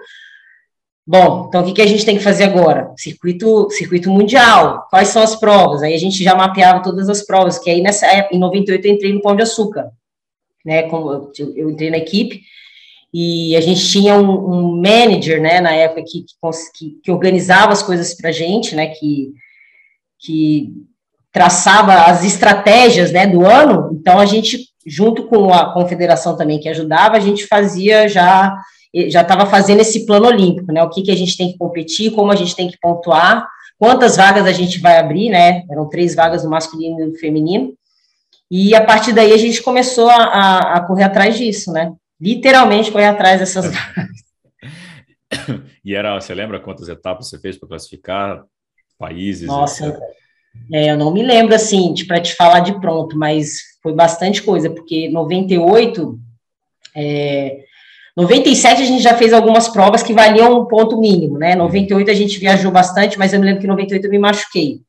B: bom, então o que, que a gente tem que fazer agora? Circuito, circuito mundial, quais são as provas? Aí a gente já mapeava todas as provas, que aí nessa época, em 98 eu entrei no Pão de Açúcar, né? Como eu, eu entrei na equipe, e a gente tinha um, um manager, né, na época que, que, que organizava as coisas para a gente, né, que, que traçava as estratégias, né, do ano, então a gente, junto com a confederação também que ajudava, a gente fazia já, já estava fazendo esse plano olímpico, né, o que, que a gente tem que competir, como a gente tem que pontuar, quantas vagas a gente vai abrir, né, eram três vagas no masculino e no feminino, e a partir daí a gente começou a, a, a correr atrás disso, né, literalmente correr atrás dessas (laughs)
A: E era, você lembra quantas etapas você fez para classificar países?
B: Nossa, é, eu não me lembro assim, para te falar de pronto, mas foi bastante coisa, porque 98, é, 97 a gente já fez algumas provas que valiam um ponto mínimo, né? 98 a gente viajou bastante, mas eu me lembro que 98 eu me machuquei.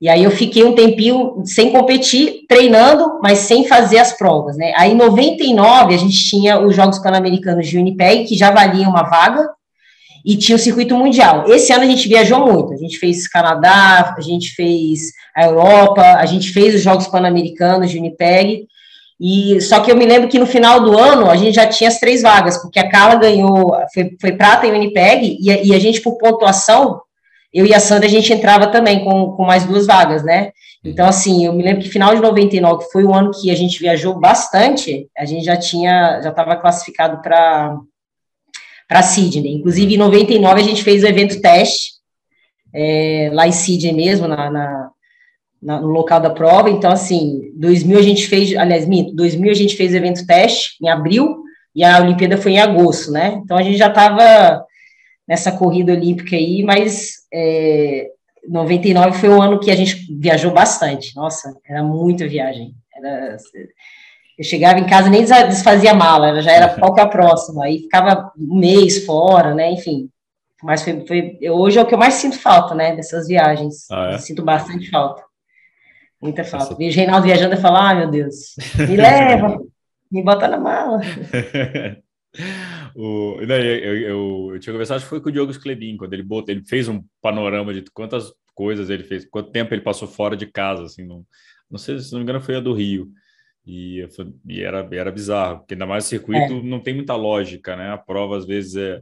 B: E aí eu fiquei um tempinho sem competir, treinando, mas sem fazer as provas, né? Aí em 99 a gente tinha os Jogos Pan-Americanos de Winnipeg, que já valia uma vaga, e tinha o circuito mundial. Esse ano a gente viajou muito, a gente fez Canadá, a gente fez a Europa, a gente fez os Jogos Pan-Americanos de Winnipeg, e só que eu me lembro que no final do ano a gente já tinha as três vagas, porque a Carla ganhou, foi, foi prata em Winnipeg, e, e a gente, por pontuação, eu e a Sandra, a gente entrava também com, com mais duas vagas, né? Então, assim, eu me lembro que final de 99, que foi o ano que a gente viajou bastante, a gente já tinha, já estava classificado para para Sydney. Inclusive, em 99, a gente fez o evento teste, é, lá em Sydney mesmo, na, na, na, no local da prova. Então, assim, 2000 a gente fez, aliás, 2000 a gente fez o evento teste em abril, e a Olimpíada foi em agosto, né? Então, a gente já estava nessa corrida olímpica aí, mas é, 99 foi o ano que a gente viajou bastante. Nossa, era muita viagem. Era, eu chegava em casa nem desfazia mala, já era qual que é a próxima. Aí ficava um mês fora, né? Enfim. Mas foi, foi, hoje é o que eu mais sinto falta, né? Dessas viagens. Ah, é? Sinto bastante falta. Muita falta. Essa... Vejo Reinaldo viajando e falar, ah, meu Deus, me (laughs) leva, me bota na mala. (laughs)
A: O, eu, eu, eu, eu tinha conversado, acho que foi com o Diogo Sclebin, quando ele botou, ele fez um panorama de quantas coisas ele fez, quanto tempo ele passou fora de casa, assim, não, não sei, se não me engano foi a do Rio, e, e era, era bizarro, porque ainda mais o circuito é. não tem muita lógica, né, a prova às vezes é,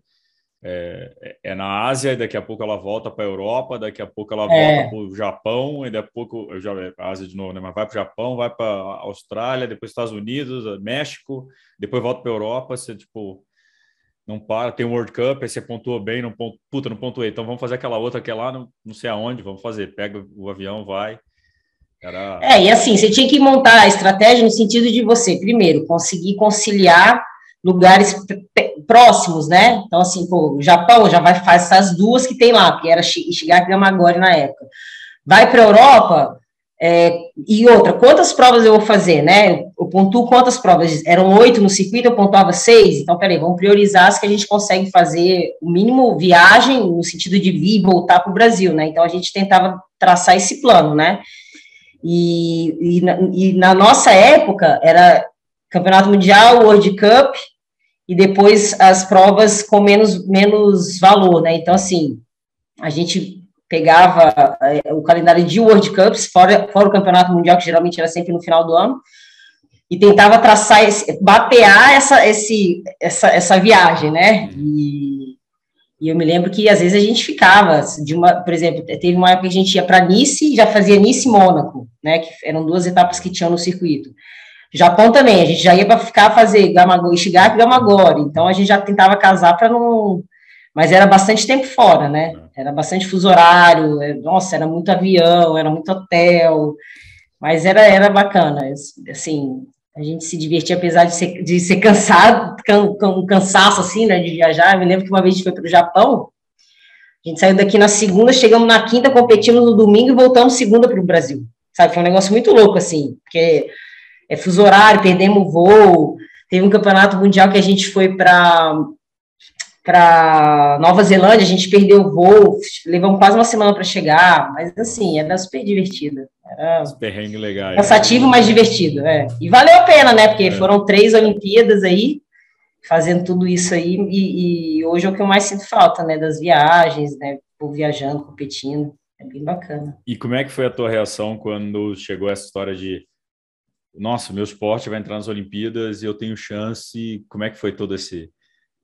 A: é, é na Ásia, e daqui a pouco ela volta para a Europa, daqui a pouco ela é. volta para o Japão, e daqui a pouco, já, Ásia de novo, né, mas vai para o Japão, vai para a Austrália, depois Estados Unidos, México, depois volta para a Europa, você, tipo, não para, tem o World Cup, aí você pontua bem, não pontua, puta, não pontuei, então vamos fazer aquela outra que é lá, não, não sei aonde, vamos fazer, pega o avião, vai.
B: Era... É, e assim, você tinha que montar a estratégia no sentido de você, primeiro, conseguir conciliar lugares próximos, né? Então, assim, pô, o Japão já vai fazer essas duas que tem lá, que era Ishigaki e Gamagori na época. Vai para a Europa, É, e outra, quantas provas eu vou fazer, né? Eu pontuo quantas provas? Eram oito no circuito, eu pontuava seis. Então, peraí, vamos priorizar as que a gente consegue fazer o mínimo viagem, no sentido de vir e voltar para o Brasil, né? Então, a gente tentava traçar esse plano, né? E, e, na, e na nossa época, era Campeonato Mundial, World Cup, e depois as provas com menos, menos valor, né? Então, assim, a gente pegava é, o calendário de World Cups, fora, fora o campeonato mundial, que geralmente era sempre no final do ano, e tentava traçar, esse, batear essa, esse, essa, essa viagem, né? E, e, eu me lembro que às vezes a gente ficava, de uma, por exemplo, teve uma época que a gente ia para Nice, já fazia Nice e Mônaco, né? Que eram duas etapas que tinham no circuito. Japão também, a gente já ia para ficar fazer Gamagori, Ishigaki e Gamagori, então a gente já tentava casar para não mas era bastante tempo fora, né? É. Era bastante fuso horário, é, nossa, era muito avião, era muito hotel, mas era, era bacana, assim, a gente se divertia, apesar de ser, de ser cansado, can, um cansaço, assim, né, de viajar, eu me lembro que uma vez a gente foi para o Japão, a gente saiu daqui na segunda, chegamos na quinta, competimos no domingo e voltamos segunda para o Brasil, sabe, foi um negócio muito louco, assim, porque é fuso horário, perdemos o voo, teve um campeonato mundial que a gente foi para para Nova Zelândia, a gente perdeu o voo, levamos quase uma semana para chegar, mas assim, era super divertido. Era
A: perrengue legal.
B: Cansativo, mas divertido, é. E valeu a pena, né? Porque é. foram três Olimpíadas aí, fazendo tudo isso aí, e, e, hoje é o que eu mais sinto falta, né? Das viagens, né? Por viajando, competindo. É bem bacana.
A: E como é que foi a tua reação quando chegou essa história de nossa, meu esporte vai entrar nas Olimpíadas e eu tenho chance. Como é que foi todo esse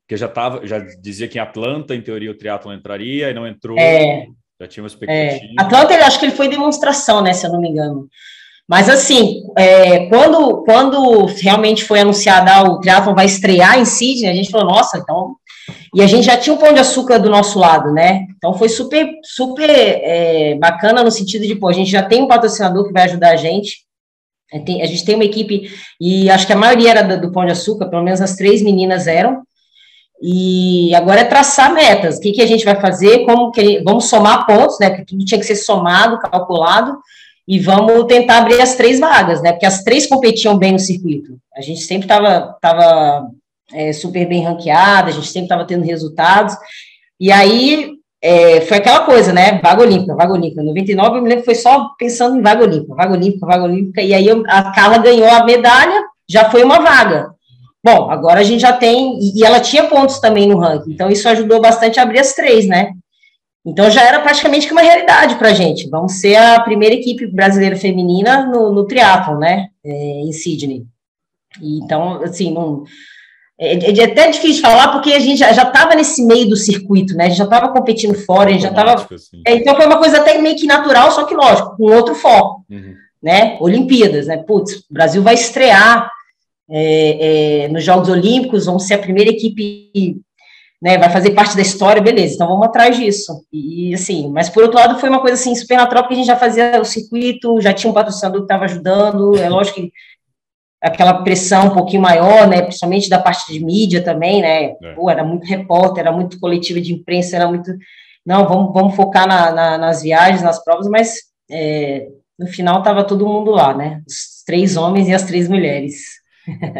A: porque já tava, já dizia que em Atlanta, em teoria, o triatlo entraria e não entrou.
B: É,
A: já tinha uma expectativa.
B: É. Atlanta, acho que ele foi demonstração, né, se eu não me engano. Mas assim, é, quando, quando realmente foi anunciado ah, o triatlon vai estrear em Sydney, a gente falou, nossa, então. E a gente já tinha um pão de açúcar do nosso lado, né? Então foi super, super é, bacana no sentido de, pô, a gente já tem um patrocinador que vai ajudar a gente. É, a gente tem uma equipe, e acho que a maioria era do, do Pão de Açúcar, pelo menos as três meninas eram, e agora é traçar metas. O que, que a gente vai fazer? Como que vamos somar pontos, né? Porque tudo tinha que ser somado, calculado, e vamos tentar abrir as três vagas, né? Porque as três competiam bem no circuito. A gente sempre estava tava, é, super bem ranqueada, a gente sempre estava tendo resultados. E aí é, foi aquela coisa, né? Vaga olímpica, vaga olímpica. 99 eu me lembro foi só pensando em vaga olímpica, vaga olímpica, vaga olímpica. E aí eu, a Carla ganhou a medalha, já foi uma vaga. Bom, agora a gente já tem, e ela tinha pontos também no ranking, então isso ajudou bastante a abrir as três, né? Então já era praticamente uma realidade para a gente. Vamos ser a primeira equipe brasileira feminina no, no triatlon, né? É, em Sydney. E, então, assim, não, é, é, é, até difícil falar porque a gente já estava nesse meio do circuito, né? A gente já estava competindo fora, a gente já estava. Assim. É, então foi uma coisa até meio que natural, só que lógico, com outro foco, uhum. né? Olimpíadas, né? Putz, o Brasil vai estrear é, é, nos Jogos Olímpicos, vamos ser a primeira equipe, né, vai fazer parte da história, beleza, então vamos atrás disso. E assim, mas por outro lado foi uma coisa assim super natural, porque a gente já fazia o circuito, já tinha um patrocinador que estava ajudando, é lógico que aquela pressão um pouquinho maior, né, principalmente da parte de mídia também, né, é. Pô, era muito repórter, era muito coletiva de imprensa, era muito, não, vamos, vamos focar na, na, nas viagens, nas provas, mas é, no final estava todo mundo lá, né, os três homens e as três mulheres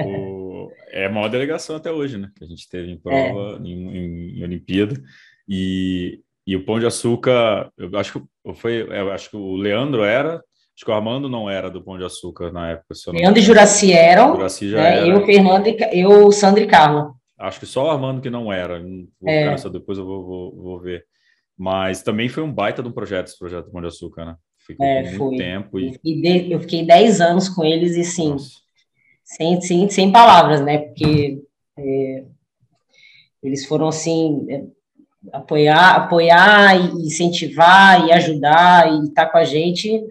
A: o, é a maior delegação até hoje, né? Que a gente teve em prova, é. em, em, em, Olimpíada. E, e o Pão de Açúcar, eu acho que foi, eu acho que o Leandro era, acho que o Armando não era do Pão de Açúcar na época.
B: Leandro e Juraci eram. Juraci já né? era. Eu, Fernando e eu, Sandro e Carla.
A: Acho que só o Armando que não era. Vou é. Essa, depois eu vou, vou, vou, ver. Mas também foi um baita de um projeto, esse projeto do Pão de Açúcar, né?
B: Ficou é, muito foi. tempo. E... e eu fiquei 10 anos com eles e sim. Nossa sem, sem, sem palavras, né? Porque é, eles foram assim é, apoiar, apoiar e incentivar e ajudar e estar tá com a gente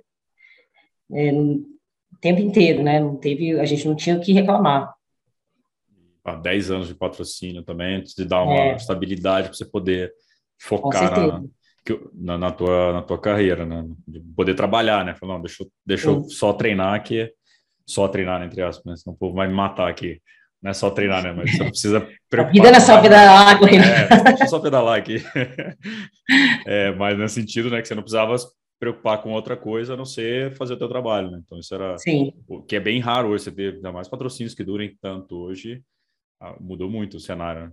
B: é, o tempo inteiro, né? Não teve, a gente não tinha o que reclamar.
A: Há 10 anos de patrocínio também, de dar uma é. estabilidade para você poder focar na, na, na, tua, na tua carreira, né? De poder trabalhar, né? Falar, não, deixa, deixa eu só treinar que só treinar, entre aspas, né? senão o povo vai me matar aqui. Não é só treinar, né? Mas você não precisa
B: preocupar. (laughs) A vida não é só pedalar,
A: É, deixa eu só pedalar aqui. (laughs) é, mas no sentido, né, que você não precisava preocupar com outra coisa a não ser fazer o teu trabalho, né? Então isso era
B: Sim.
A: o que é bem raro hoje você ter ainda mais patrocínios que durem tanto hoje. Ah, mudou muito o cenário. Né?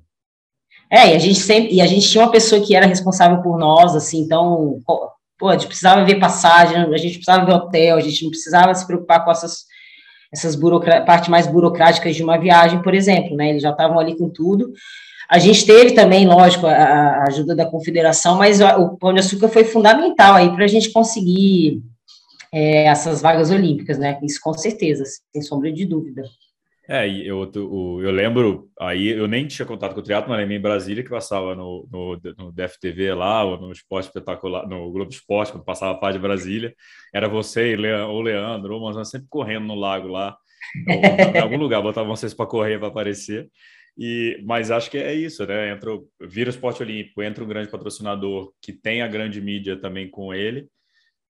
B: É, e a gente sempre e a gente tinha uma pessoa que era responsável por nós, assim, então pô, a gente precisava ver passagem, a gente precisava ver hotel, a gente não precisava se preocupar com essas essas partes mais burocráticas de uma viagem, por exemplo, né? Eles já estavam ali com tudo. A gente teve também, lógico, a, a ajuda da confederação, mas o Pão de Açúcar foi fundamental aí para a gente conseguir é, essas vagas olímpicas, né? Isso com certeza, sem sombra de dúvida.
A: É, eu, eu, eu lembro, aí eu nem tinha contato com o triatlo, mas lembro em Brasília que passava no, no, no DFTV lá, ou no Esporte Espetacular, no Globo Esporte, quando passava a parte de Brasília, era você o Leandro, ou Manzano, sempre correndo no lago lá, ou, em algum lugar, botavam vocês para correr, para aparecer. E, mas acho que é isso, né? Entra, vira o esporte olímpico, entra um grande patrocinador que tem a grande mídia também com ele.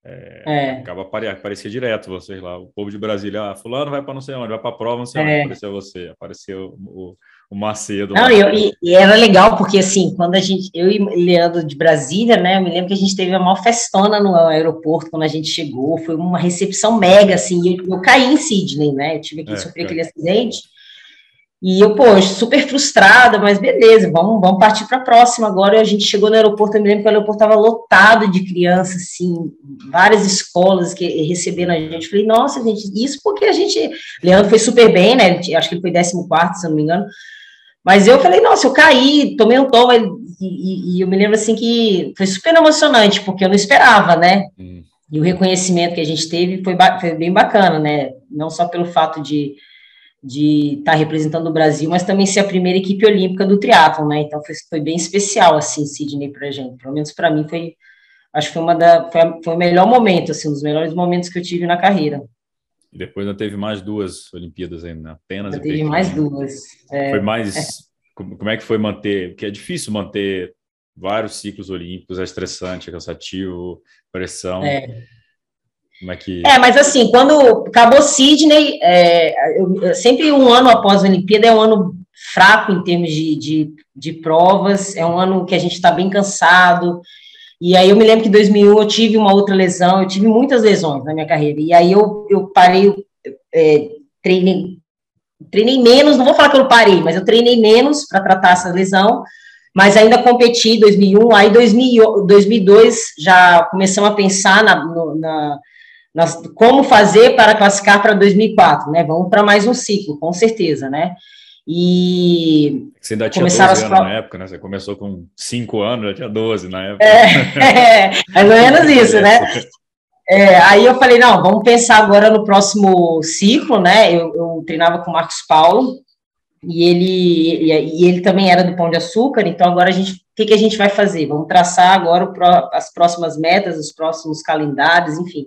A: É, é. Acaba aparecer direto vocês lá. O povo de Brasília, ah, fulano vai para não sei onde, vai para a prova, não sei é. onde. Apareceu você, apareceu o, o Macedo.
B: Não, eu, e, e, era legal, porque assim, quando a gente, eu e Leandro de Brasília, né, eu me lembro que a gente teve uma maior festona no aeroporto quando a gente chegou, foi uma recepção mega, assim, eu, eu caí em Sydney, né, eu tive que é, sofrer é. aquele acidente, e eu, pô, super frustrada, mas beleza, vamos, vamos partir para a próxima. Agora a gente chegou no aeroporto, eu me lembro que o aeroporto estava lotado de crianças, assim, várias escolas que receberam a gente. Falei, nossa, gente, isso porque a gente. Leandro foi super bem, né? Acho que ele foi 14, se eu não me engano. Mas eu falei, nossa, eu caí, tomei um tom, e, e, e eu me lembro assim que foi super emocionante, porque eu não esperava, né? Hum. E o reconhecimento que a gente teve foi, foi bem bacana, né? Não só pelo fato de de estar tá representando o Brasil, mas também ser a primeira equipe olímpica do triatlon, né? Então foi, foi bem especial assim, Sidney para a gente. Pelo menos para mim foi, acho que foi uma da, foi, foi, o melhor momento, assim, um dos melhores momentos que eu tive na carreira.
A: E depois ainda teve mais duas Olimpíadas ainda, né? Apenas.
B: Teve mais duas.
A: É, foi mais. É. Como é que foi manter? Porque é difícil manter vários ciclos olímpicos, é estressante, é cansativo, pressão. É.
B: Como é que. É, mas assim, quando acabou Sydney, é, eu, sempre um ano após a Olimpíada é um ano fraco em termos de, de, de provas, é um ano que a gente está bem cansado. E aí eu me lembro que em 2001 eu tive uma outra lesão, eu tive muitas lesões na minha carreira. E aí eu, eu parei, é, treinei, treinei menos, não vou falar que eu parei, mas eu treinei menos para tratar essa lesão, mas ainda competi em 2001. Aí 2000, 2002 já começamos a pensar na, na nós, como fazer para classificar para 2004, né? Vamos para mais um ciclo, com certeza, né?
A: E você ainda tinha 12 anos na época, né? Você começou com 5 anos, já tinha 12 na época.
B: É, é (laughs) mais ou menos isso, né? É, aí eu falei, não, vamos pensar agora no próximo ciclo, né? Eu, eu treinava com o Marcos Paulo, e ele, e, ele também era do Pão de Açúcar, então agora a gente, o que, que a gente vai fazer? Vamos traçar agora as próximas metas, os próximos calendários, enfim.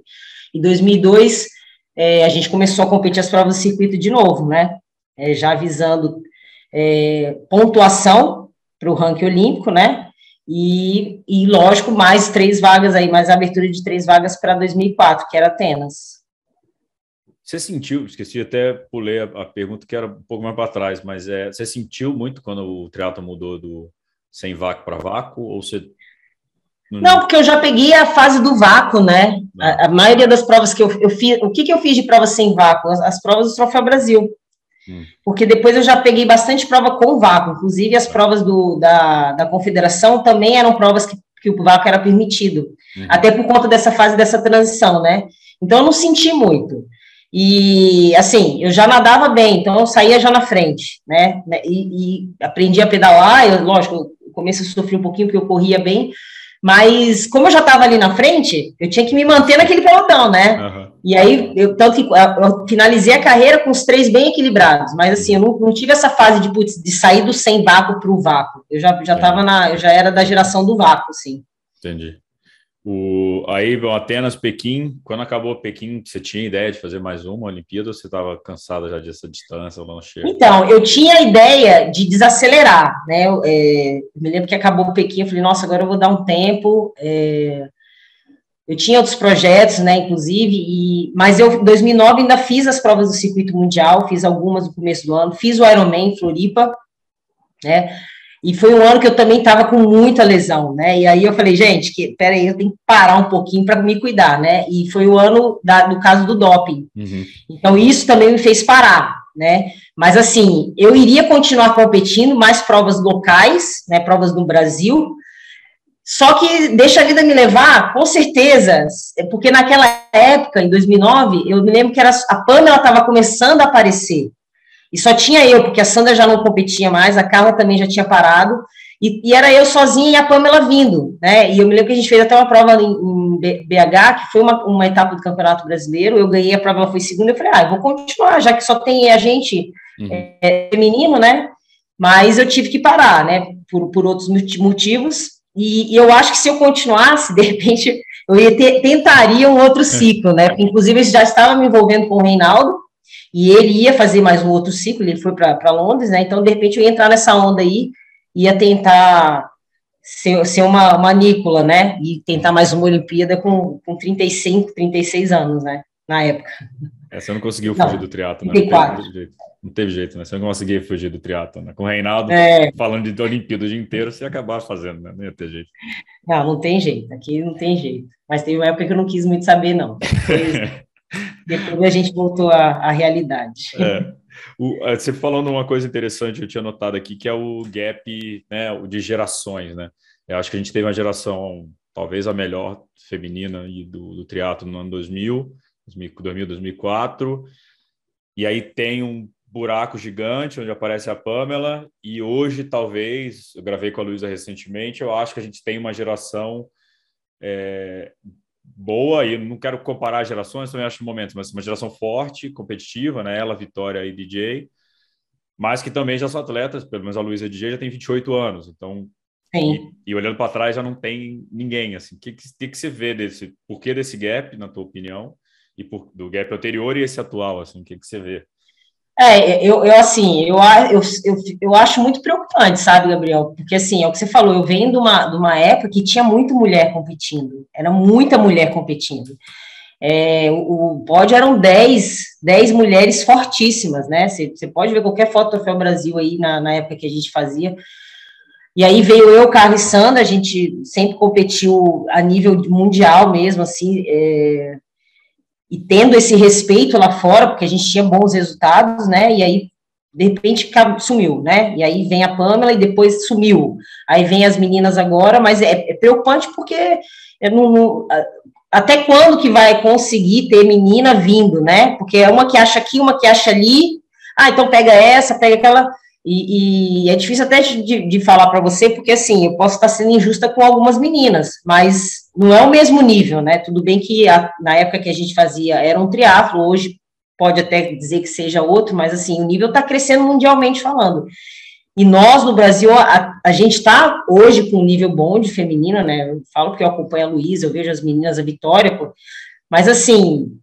B: Em 2002, é, a gente começou a competir as provas do circuito de novo, né? É, já visando é, pontuação para o ranking olímpico, né? E, e, lógico, mais três vagas aí, mais abertura de três vagas para 2004, que era Atenas.
A: Você sentiu, esqueci até pulei a, a pergunta que era um pouco mais para trás, mas é, você sentiu muito quando o triatlo mudou do sem vácuo para vácuo, ou você
B: não, porque eu já peguei a fase do vácuo, né? A, a maioria das provas que eu, eu fiz, o que, que eu fiz de prova sem vácuo? As, as provas do Troféu Brasil. Hum. Porque depois eu já peguei bastante prova com vácuo, inclusive as provas do, da, da confederação também eram provas que, que o vácuo era permitido, uhum. até por conta dessa fase dessa transição, né? Então eu não senti muito. E assim, eu já nadava bem, então eu saía já na frente, né? E, e aprendi a pedalar, eu, lógico, no começo eu sofri um pouquinho porque eu corria bem, mas como eu já estava ali na frente, eu tinha que me manter naquele pelotão, né? Uhum. E aí, eu, tanto que eu finalizei a carreira com os três bem equilibrados, mas assim, eu não, não tive essa fase de, putz, de sair do sem vácuo para o vácuo. Eu já, já tava na, eu já era da geração do vácuo, assim.
A: Entendi. O, aí, Atenas, Pequim, quando acabou Pequim, você tinha ideia de fazer mais uma Olimpíada ou você estava cansada já dessa distância, não chega?
B: Então, eu tinha a ideia de desacelerar, né? É, me lembro que acabou Pequim, eu falei, nossa, agora eu vou dar um tempo. É, eu tinha outros projetos, né, inclusive, e, mas eu, em 2009, ainda fiz as provas do circuito mundial, fiz algumas no começo do ano, fiz o Ironman em Floripa, né? E foi um ano que eu também estava com muita lesão, né? E aí eu falei, gente, que, peraí, eu tenho que parar um pouquinho para me cuidar, né? E foi o ano da, do caso do doping. Uhum. Então, isso também me fez parar, né? Mas, assim, eu iria continuar competindo, mais provas locais, né? Provas no Brasil. Só que deixa a vida me levar, com certeza, porque naquela época, em 2009, eu me lembro que era, a Pamela estava começando a aparecer. E só tinha eu, porque a Sandra já não competia mais, a Carla também já tinha parado, e, e, era eu sozinha e a Pamela vindo, né? E eu me lembro que a gente fez até uma prova em, em BH, que foi uma, uma, etapa do Campeonato Brasileiro, eu ganhei a prova, ela foi segunda, eu falei, ah, eu vou continuar, já que só tem a gente uhum. é, é, feminino, né? Mas eu tive que parar, né? Por, por outros motivos, e, e eu acho que se eu continuasse, de repente, eu ia ter, tentaria um outro ciclo, né? Porque, inclusive, eu já estava me envolvendo com o Reinaldo, e ele ia fazer mais um outro ciclo, ele foi para Londres, né? Então, de repente, eu ia entrar nessa onda aí, ia tentar ser, ser uma, uma Nicola, né? E tentar mais uma Olimpíada com, com 35, 36 anos, né? Na época.
A: É, você não conseguiu fugir não, do triatlo, né? Não teve, jeito, não teve jeito, né? Você não conseguia fugir do triatlo, né? Com o Reinaldo é. falando de Olimpíada o dia inteiro, você ia acabar fazendo, né? Não ia ter jeito.
B: Não, não tem jeito, aqui não tem jeito. Mas teve uma época que eu não quis muito saber, não. (laughs) Depois a gente voltou à, à realidade.
A: É. O, é, você falando uma coisa interessante, eu tinha notado aqui, que é o gap né, de gerações, né? Eu acho que a gente teve uma geração, talvez a melhor feminina do, do triatlo no ano 2000, 2000, 2004, e aí tem um buraco gigante onde aparece a Pamela, e hoje, talvez, eu gravei com a Luísa recentemente, eu acho que a gente tem uma geração é, boa, e não quero comparar gerações, também acho momentos, mas uma geração forte, competitiva, né? Ela, Vitória e DJ, mas que também já são atletas, pelo menos a Luísa DJ já tem 28 anos, então. E, e, olhando para trás já não tem ninguém assim. O que, que, que você vê desse, por que desse gap, na tua opinião, e por, do gap anterior e esse atual, assim, o que, que você vê?
B: É, eu, eu assim, eu, eu, eu, eu acho muito preocupante, sabe, Gabriel? Porque, assim, é o que você falou, eu venho de uma, de uma época que tinha muita mulher competindo, era muita mulher competindo. É, o, o pódio eram 10, 10 mulheres fortíssimas, né? Você, você pode ver qualquer foto do Troféu Brasil aí na, na época que a gente fazia. E aí veio eu, Carlos e Sandra, a gente sempre competiu a nível mundial mesmo, assim, é, e tendo esse respeito lá fora, porque a gente tinha bons resultados, né? E aí, de repente, sumiu, né? E aí vem a Pamela e depois sumiu. Aí vem as meninas agora, mas é, é preocupante porque não, até quando que vai conseguir ter menina vindo, né? Porque é uma que acha aqui, uma que acha ali. Ah, então pega essa, pega aquela. E, e, é difícil até de, de falar para você, porque assim, eu posso estar sendo injusta com algumas meninas, mas não é o mesmo nível, né? Tudo bem que a, na época que a gente fazia era um triatlo, hoje pode até dizer que seja outro, mas assim, o nível está crescendo mundialmente falando. E nós, no Brasil, a, a gente está hoje com um nível bom de feminina, né? Eu falo porque eu acompanho a Luísa, eu vejo as meninas, a Vitória, pô, mas assim,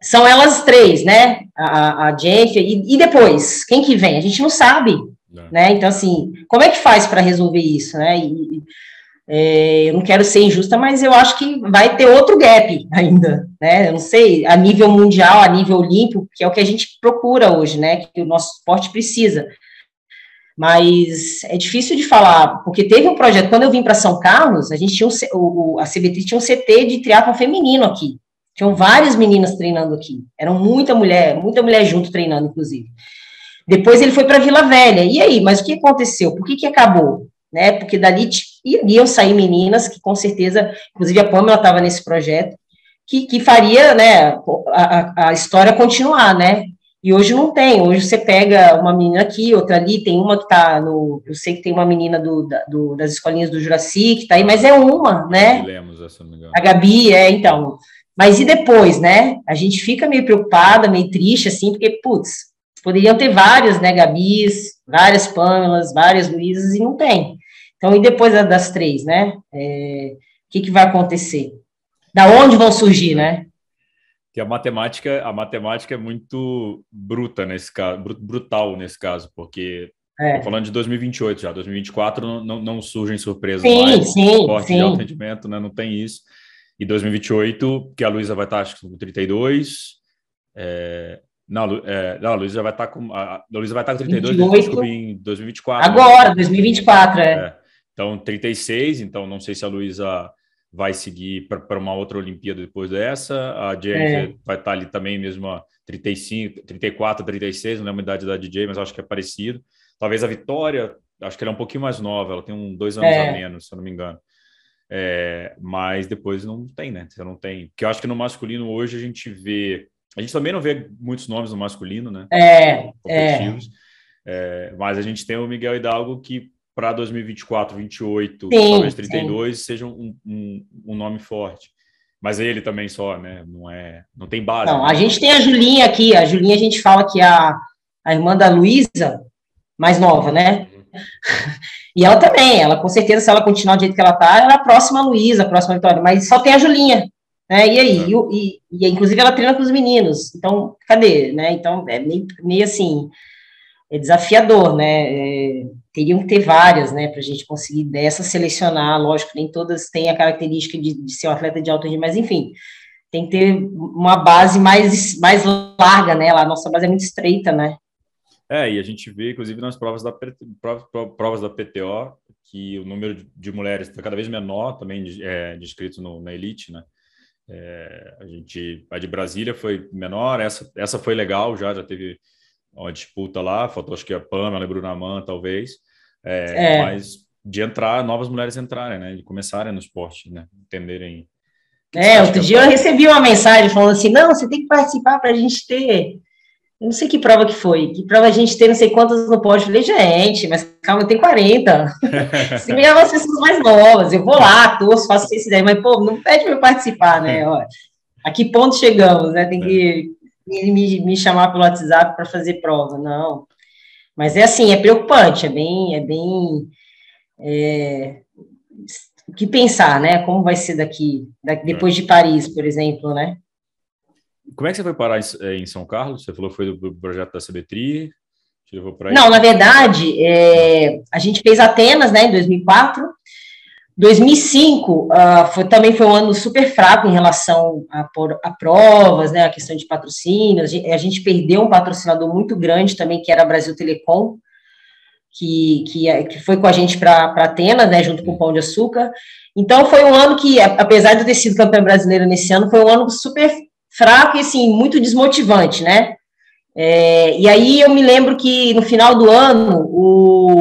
B: são elas três, né? A, a Jennifer, e, e, depois, quem que vem? A gente não sabe, não. né? Então, assim, como é que faz para resolver isso, né? E, é, eu não quero ser injusta, mas eu acho que vai ter outro gap ainda, né? Eu não sei, a nível mundial, a nível olímpico, que é o que a gente procura hoje, né? Que o nosso esporte precisa. Mas é difícil de falar, porque teve um projeto, quando eu vim para São Carlos, a gente tinha um, o, a CBT tinha um CT de triatlo feminino aqui. Tinham várias meninas treinando aqui. Eram muita mulher, muita mulher junto treinando, inclusive. Depois ele foi para Vila Velha. E aí, mas o que aconteceu? Por que, que acabou? Né? Porque dali iriam sair meninas que com certeza, inclusive a Pamela estava nesse projeto, que, que faria né, a, a história continuar, né? E hoje não tem. Hoje você pega uma menina aqui, outra ali, tem uma que está no. Eu sei que tem uma menina do, da, do, das escolinhas do Juraci que está aí, mas é uma, né? Lemos, a Gabi, é, então. Mas e depois, né? A gente fica meio preocupada, meio triste, assim, porque, putz, poderiam ter várias, né, Gabis, várias Pamelas, várias Luísas, e não tem. Então, e depois das três, né? É, o que, que vai acontecer? Da onde vão surgir, né?
A: Que a matemática, a matemática é muito bruta nesse caso, brutal nesse caso, porque é. falando de 2028 já, 2024 não, não, não surgem surpresas
B: sim, mais, sim, esporte sim.
A: de alto rendimento, né? Não tem isso. E 2028, que a Luísa vai estar, acho que com 32, é, Não, é, não, a Luísa vai estar com. A Luísa vai estar com 32 28, em 2024.
B: Agora, né? 2024, é. é.
A: Então, 36, então não sei se a Luísa vai seguir para uma outra Olimpíada depois dessa. A Jennifer é. vai estar tá ali também mesmo 35, 34, 36, não lembro a idade da DJ, mas acho que é parecido. Talvez a Vitória, acho que ela é um pouquinho mais nova, ela tem um dois anos é. a menos, se eu não me engano. É, mas depois não tem, né? Você não tem. Porque eu acho que no masculino hoje a gente vê. A gente também não vê muitos nomes no masculino, né?
B: É. é.
A: é mas a gente tem o Miguel Hidalgo que para 2024, 28, sim, talvez 32 sim. seja um, um, um, nome forte. Mas ele também só, né? Não é, não tem base. Não,
B: né? a gente tem a Julinha aqui. A Julinha a gente fala que é a, a irmã da Luísa, mais nova, né? Uhum. (laughs) E ela também, ela com certeza, se ela continuar do jeito que ela tá, ela é a próxima Luísa, a próxima Vitória, mas só tem a Julinha, né? E aí? É. E, e, e, inclusive ela treina com os meninos, então, cadê, né? Então, é meio, meio assim, é desafiador, né? É, teriam que ter várias, né, para a gente conseguir dessa selecionar. Lógico, nem todas têm a característica de, de ser um atleta de alto rendimento, mas enfim, tem que ter uma base mais, mais larga, né? a nossa base é muito estreita, né?
A: É, e a gente vê, inclusive, nas provas da, provas da PTO, que o número de mulheres está cada vez menor também de, é, de inscritos no, na elite, né? É, a gente, a de Brasília foi menor, essa, essa foi legal já, já teve uma disputa lá, faltou acho que a Pamela a Bruna Man, talvez, é, é. mas de entrar, novas mulheres entrarem, né, de começarem no esporte, né, entenderem.
B: É, outro dia eu recebi uma mensagem falando assim, não, você tem que participar para a gente ter, eu não sei que prova que foi, que prova a gente ter não sei quantas no pódio, eu falei, gente, mas calma, eu tenho 40, (laughs) se me as pessoas mais novas, eu vou lá, torço, faço esse ideia, mas, pô, não pede para eu participar, né, (laughs) ó, a que ponto chegamos, né, tem que ele me, me chamar pelo WhatsApp para fazer prova, não. Mas é assim, é preocupante, é bem, é bem é, o que pensar, né? Como vai ser daqui, daqui depois de Paris, por exemplo, né?
A: Como é que você foi parar em, em São Carlos? Você falou que foi do projeto da CBTRI?
B: Não, na verdade, é, a gente fez Atenas, né, em 2004, 2005 uh, ah, foi, também foi um ano super fraco em relação a, a provas, né, a questão de patrocínio. A gente, a gente, perdeu um patrocinador muito grande também, que era a Brasil Telecom, que, que, é, que foi com a gente para Atenas, né, junto com o Pão de Açúcar. Então, foi um ano que, apesar de eu ter sido campeã brasileira nesse ano, foi um ano super fraco e, assim, muito desmotivante, né? É, e aí eu me lembro que no final do ano, o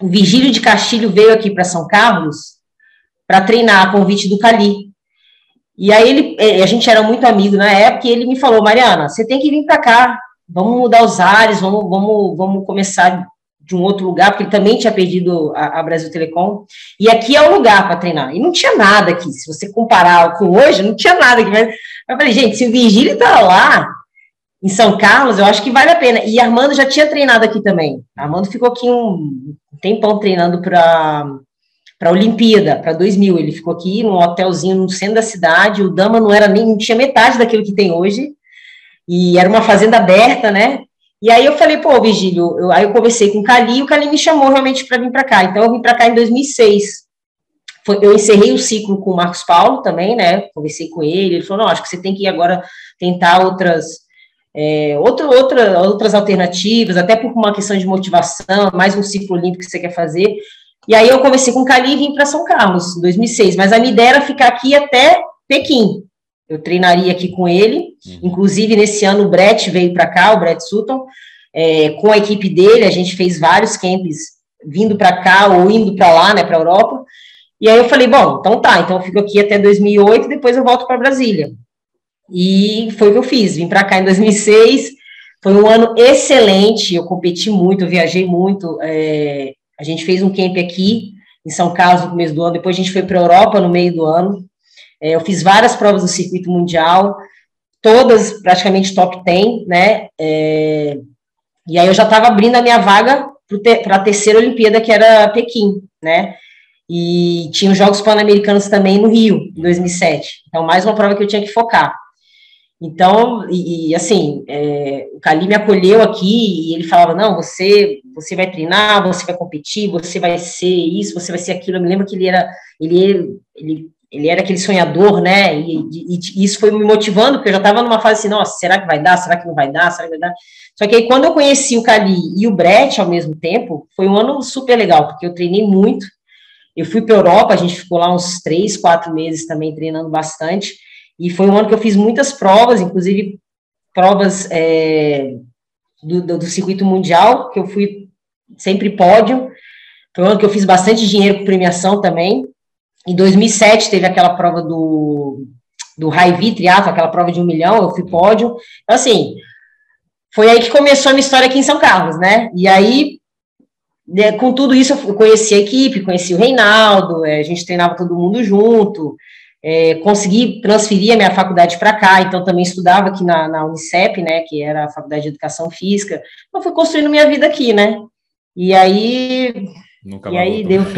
B: o Vigílio de Castilho veio aqui para São Carlos para treinar a convite do Cali. E aí ele, é, a gente era muito amigo na época, e ele me falou, Mariana, você tem que vir para cá, vamos mudar os ares, vamos, vamos, vamos começar de um outro lugar, porque ele também tinha perdido a, a Brasil Telecom, e aqui é o lugar para treinar. E não tinha nada aqui, se você comparar com hoje, não tinha nada aqui. Mas eu falei, gente, se o Vigílio está lá, em São Carlos, eu acho que vale a pena. E Armando já tinha treinado aqui também. Armando ficou aqui um tempão treinando para para a Olimpíada, para 2000. Ele ficou aqui num hotelzinho no centro da cidade. O Dama não era nem não tinha metade daquilo que tem hoje. E era uma fazenda aberta, né? E aí eu falei, pô, Vigílio, eu, aí eu conversei com o Cali e o Cali me chamou realmente para vir para cá. Então eu vim para cá em 2006. Foi, eu encerrei o ciclo com o Marcos Paulo também, né? Conversei com ele. Ele falou: não, acho que você tem que agora tentar outras é, outro, outra, outras alternativas, até por uma questão de motivação, mais um ciclo olímpico que você quer fazer. E aí eu comecei com o Cali e vim para São Carlos, em 2006, mas a minha ideia era ficar aqui até Pequim. Eu treinaria aqui com ele, uhum. inclusive nesse ano o Brett veio para cá, o Brett Sutton, é, com a equipe dele, a gente fez vários camps vindo para cá ou indo para lá, né, para a Europa. E aí eu falei, bom, então tá, então eu fico aqui até 2008, depois eu volto para Brasília. E foi o que eu fiz. Vim para cá em 2006. Foi um ano excelente. Eu competi muito, eu viajei muito. É, a gente fez um camp aqui em São Carlos no começo do ano. Depois a gente foi para a Europa no meio do ano. É, eu fiz várias provas do circuito mundial, todas praticamente top 10, né? É, e aí eu já estava abrindo a minha vaga para a terceira Olimpíada, que era Pequim, né? E tinha os Jogos Pan-Americanos também no Rio, em 2007. Então, mais uma prova que eu tinha que focar. Então, e, e assim, é, o Cali me acolheu aqui e ele falava, não, você, você vai treinar, você vai competir, você vai ser isso, você vai ser aquilo. Eu me lembro que ele era, ele, ele ele era aquele sonhador, né? E, e, e, isso foi me motivando, porque eu já estava numa fase assim, nossa, será que vai dar? Será que não vai dar? Será que vai dar? Só que aí, quando eu conheci o Cali e o Brett ao mesmo tempo, foi um ano super legal, porque eu treinei muito. Eu fui para Europa, a gente ficou lá uns três, quatro meses também treinando bastante. E foi um ano que eu fiz muitas provas, inclusive provas é, do, do, do circuito mundial, que eu fui sempre pódio. Foi um ano que eu fiz bastante dinheiro com premiação também. Em 2007 teve aquela prova do, do Raivi aquela prova de um milhão, eu fui pódio. Então, assim, foi aí que começou a minha história aqui em São Carlos, né? E aí, né, com tudo isso, eu conheci a equipe, conheci o Reinaldo, é, a gente treinava todo mundo junto, é, consegui transferir a minha faculdade para cá, então também estudava aqui na, na, Unicep, né, que era a Faculdade de Educação Física, então fui construindo minha vida aqui, né? E aí... Nunca e aí deu (laughs)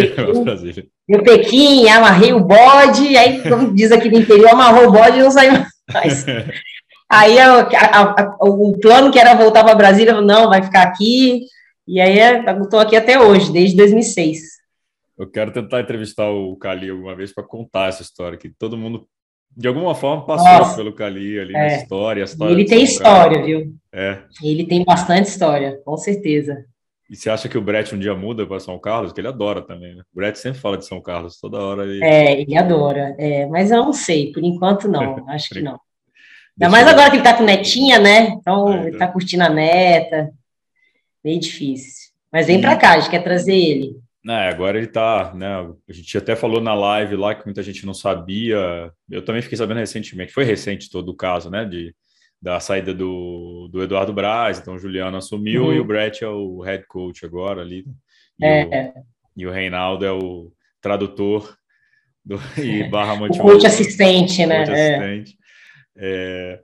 B: Deu Pequim, amarrei o bode, aí, como diz aqui no interior, amarrou o bode e não saiu mais. (laughs) aí a, a, a, o plano que era voltar para Brasília, não, vai ficar aqui, e aí estou aqui até hoje, desde 2006.
A: Eu quero tentar entrevistar o Cali alguma vez para contar essa história, que todo mundo, de alguma forma, passou Nossa, pelo Cali ali é. na história. história
B: ele tem história, viu? É. Ele tem bastante história, com certeza.
A: E você acha que o Brett um dia muda para São Carlos? Que ele adora também, né? O Brett sempre fala de São Carlos, toda hora.
B: Ele... É, ele adora. É, mas eu não sei, por enquanto não, (laughs) acho que não. Ainda mais agora que ele tá com netinha, né? Então, é, ele tá curtindo a neta. Meio difícil. Mas vem para cá, a gente quer trazer ele.
A: É, agora ele tá, né? A gente até falou na live lá que muita gente não sabia. Eu também fiquei sabendo recentemente, foi recente todo o caso, né? De da saída do, do Eduardo Braz, então o Juliano assumiu uhum. e o Brett é o head coach agora ali. E, é. o, e o Reinaldo é o tradutor do, (laughs) e barra
B: motivador. O coach assistente, né? Coach é. assistente.
A: É,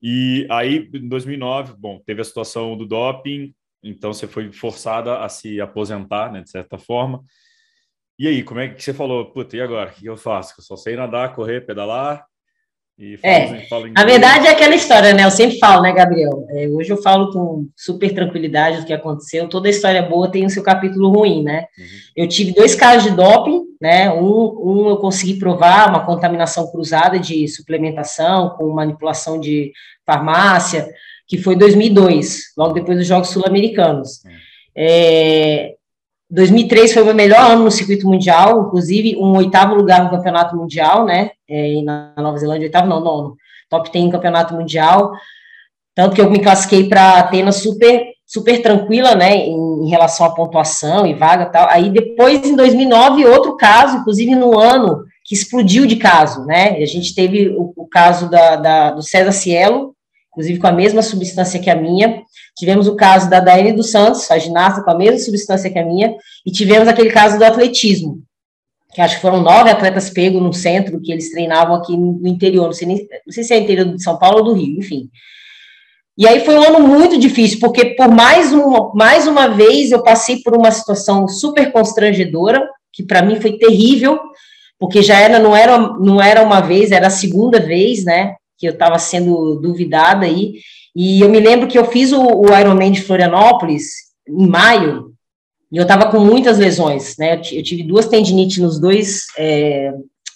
A: e aí, em 2009, bom, teve a situação do doping, então você foi forçada a se aposentar, né, de certa forma. E aí, como é que você falou? Puta, e agora? O que eu faço? Eu só sei nadar, correr, pedalar?
B: é, a verdade é aquela história, né? Eu sempre falo, né, Gabriel? É, hoje eu falo com super tranquilidade do que aconteceu. Toda história boa tem o seu capítulo ruim, né? Uhum. Eu tive dois casos de doping, né? Um, um eu consegui provar uma contaminação cruzada de suplementação com manipulação de farmácia, que foi 2002, logo depois dos Jogos Sul-Americanos. É, 2003 foi o meu melhor ano no circuito mundial, inclusive um oitavo lugar no campeonato mundial, né? É, na Nova Zelândia, oitavo, não, nono. Top 10 no campeonato mundial. Tanto que eu me classifiquei para Atenas super, super tranquila, né? Em, em, relação à pontuação e vaga e tal. Aí depois, em 2009, outro caso, inclusive no ano que explodiu de caso, né? A gente teve o, o caso da, da, do César Cielo, inclusive com a mesma substância que a minha. Tivemos o caso da Daiane dos Santos, a ginasta com a mesma substância que a minha, e tivemos aquele caso do atletismo, que acho que foram nove atletas pegos no centro que eles treinavam aqui no interior, não sei, nem, não sei se é interior de São Paulo ou do Rio, enfim. E aí foi um ano muito difícil, porque por mais uma, mais uma vez eu passei por uma situação super constrangedora, que para mim foi terrível, porque já era não era não era uma vez, era a segunda vez, né? Que eu estava sendo duvidada aí, e eu me lembro que eu fiz o, o Ironman de Florianópolis em maio, e eu estava com muitas lesões, né, eu, tive duas tendinites nos dois, é,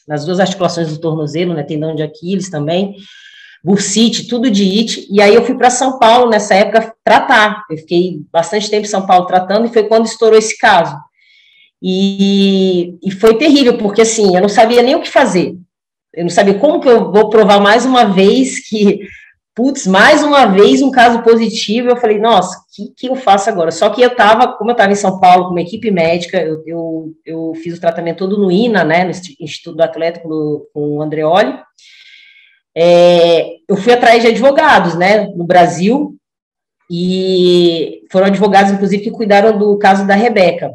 B: nas duas articulações do tornozelo, né, tendão de Aquiles também, bursite, tudo de it, e aí eu fui para São Paulo nessa época tratar, eu fiquei bastante tempo em São Paulo tratando, e foi quando estourou esse caso, e, e foi terrível, porque assim, eu não sabia nem o que fazer, eu não sabia como que eu vou provar mais uma vez que, putz, mais uma vez um caso positivo. Eu falei, nossa, o que, que eu faço agora? Só que eu estava, como eu estava em São Paulo com uma equipe médica, eu, eu, eu, fiz o tratamento todo no INA, né, no Instituto do Atlético, com o Andreoli. É, eu fui atrás de advogados, né, no Brasil, e foram advogados, inclusive, que cuidaram do caso da Rebeca.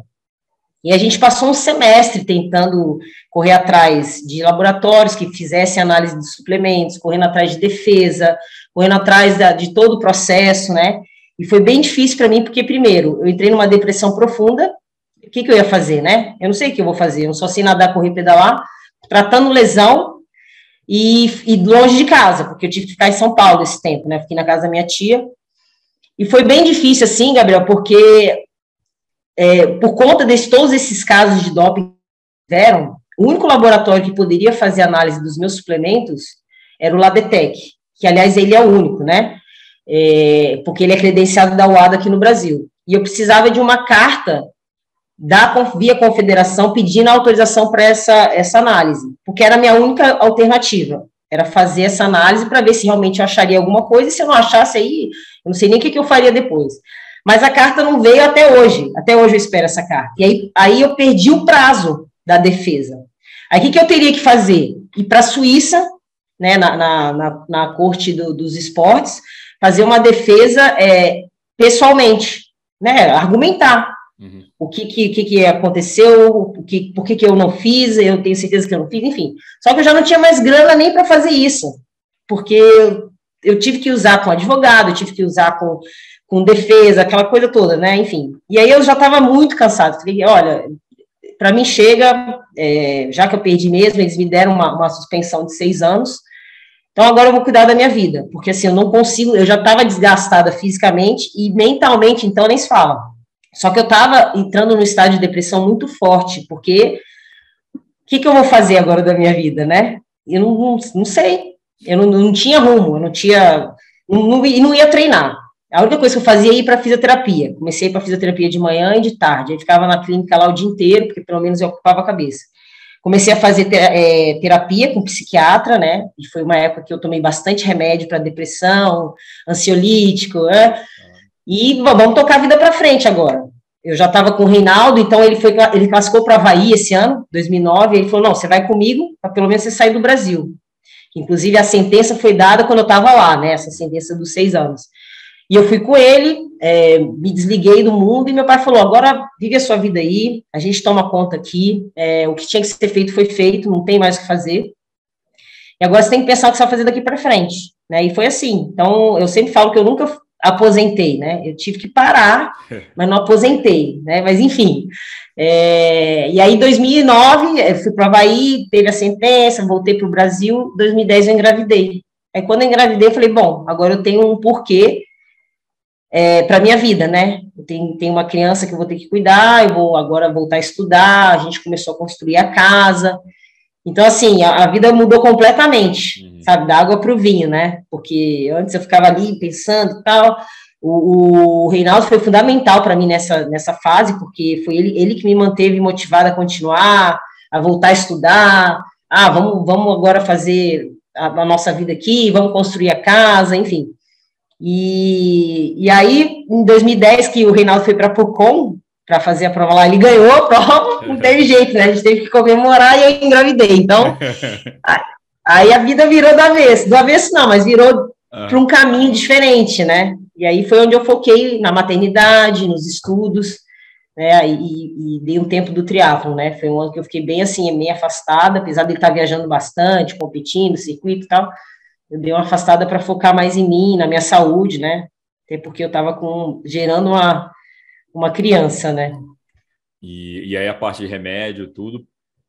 B: E a gente passou um semestre tentando correr atrás de laboratórios que fizessem análise de suplementos, correndo atrás de defesa, correndo atrás da, de todo o processo, né? E foi bem difícil para mim, porque, primeiro, eu entrei numa depressão profunda, o que, que eu ia fazer, né? Eu não sei o que eu vou fazer, eu só sei nadar, correr, pedalar, tratando lesão e, e longe de casa, porque eu tive que ficar em São Paulo esse tempo, né? Fiquei na casa da minha tia. E foi bem difícil, assim, Gabriel, porque é, por conta de todos esses casos de doping que tiveram, o único laboratório que poderia fazer análise dos meus suplementos era o Labetec, que, aliás, ele é o único, né? É, porque ele é credenciado da UADA aqui no Brasil. E eu precisava de uma carta da via confederação pedindo autorização para essa, essa análise, porque era a minha única alternativa, era fazer essa análise para ver se realmente eu acharia alguma coisa, e se eu não achasse aí, eu não sei nem o que, que eu faria depois. Mas a carta não veio até hoje, até hoje eu espero essa carta. E aí, aí eu perdi o prazo da defesa. Aí o que, que eu teria que fazer? Ir para a Suíça, né, na, na, na, na corte do, dos esportes, fazer uma defesa é, pessoalmente, né, argumentar Uhum. O que, que, que, aconteceu, o que, por que, que eu não fiz, eu tenho certeza que eu não fiz, enfim. Só que eu já não tinha mais grana nem para fazer isso, porque eu, eu, tive que usar com advogado, eu tive que usar com, com defesa, aquela coisa toda, né? Enfim. E aí eu já estava muito cansado. Falei, olha, para mim chega, é, já que eu perdi mesmo, eles me deram uma, uma suspensão de seis anos. Então agora eu vou cuidar da minha vida, porque assim eu não consigo, eu já estava desgastada fisicamente e mentalmente, então nem se fala. Só que eu estava entrando no estado de depressão muito forte, porque o que, que eu vou fazer agora da minha vida, né? Eu não, não, não sei, eu não, não, tinha rumo, eu não tinha, não, não, não ia treinar. A única coisa que eu fazia é ir para fisioterapia. Comecei para fisioterapia de manhã e de tarde. Aí ficava na clínica lá o dia inteiro, porque pelo menos eu ocupava a cabeça. Comecei a fazer é, terapia com psiquiatra, né? E foi uma época que eu tomei bastante remédio para depressão, ansiolítico, né? E vamos tocar a vida para frente agora. Eu já estava com o Reinaldo, então ele foi ele classificou para Havaí esse ano, 2009, e ele falou: "Não, você vai comigo, para pelo menos você sair do Brasil". Inclusive a sentença foi dada quando eu estava lá, né? Essa sentença dos seis anos. E eu fui com ele, é, me desliguei do mundo e meu pai falou: agora vive a sua vida aí, a gente toma conta aqui, é, o que tinha que ser feito foi feito, não tem mais o que fazer. E agora você tem que pensar o que você vai fazer daqui para frente, né? E foi assim. Então eu sempre falo que eu nunca aposentei, né? Eu tive que parar, (laughs) mas não aposentei, né? Mas enfim. É, e aí, em 2009, eu fui para o Havaí, teve a sentença, voltei para o Brasil. 2010 eu engravidei. Aí, quando eu engravidei, eu falei: bom, agora eu tenho um porquê é, para minha vida, né? Eu tenho, tenho uma criança que eu vou ter que cuidar, eu vou agora voltar a estudar. A gente começou a construir a casa. Então, assim, a, a vida mudou completamente, uhum. sabe, da água para o vinho, né? Porque antes eu ficava ali pensando e tal. O, o Reinaldo foi fundamental para mim nessa, nessa fase, porque foi ele, ele que me manteve motivada a continuar, a voltar a estudar. Ah, vamos, vamos agora fazer a, a nossa vida aqui, vamos construir a casa, enfim. E, e aí, em 2010, que o Reinaldo foi para a POCOM, para fazer a prova lá. Ele ganhou a prova, (laughs) não teve jeito, né? A gente teve que comemorar e eu engravidei. Então, (laughs) aí a vida virou do avesso. Do avesso não, mas virou ah. para um caminho diferente, né? E aí foi onde eu foquei na maternidade, nos estudos, né? E, e dei um tempo do triatlon, né? Foi um ano que eu fiquei bem assim, meio afastada, apesar de estar viajando bastante, competindo, circuito e tal. Eu dei uma afastada para focar mais em mim, na minha saúde, né? Até porque eu estava com gerando uma uma criança, né?
A: E, e aí a parte de remédio, tudo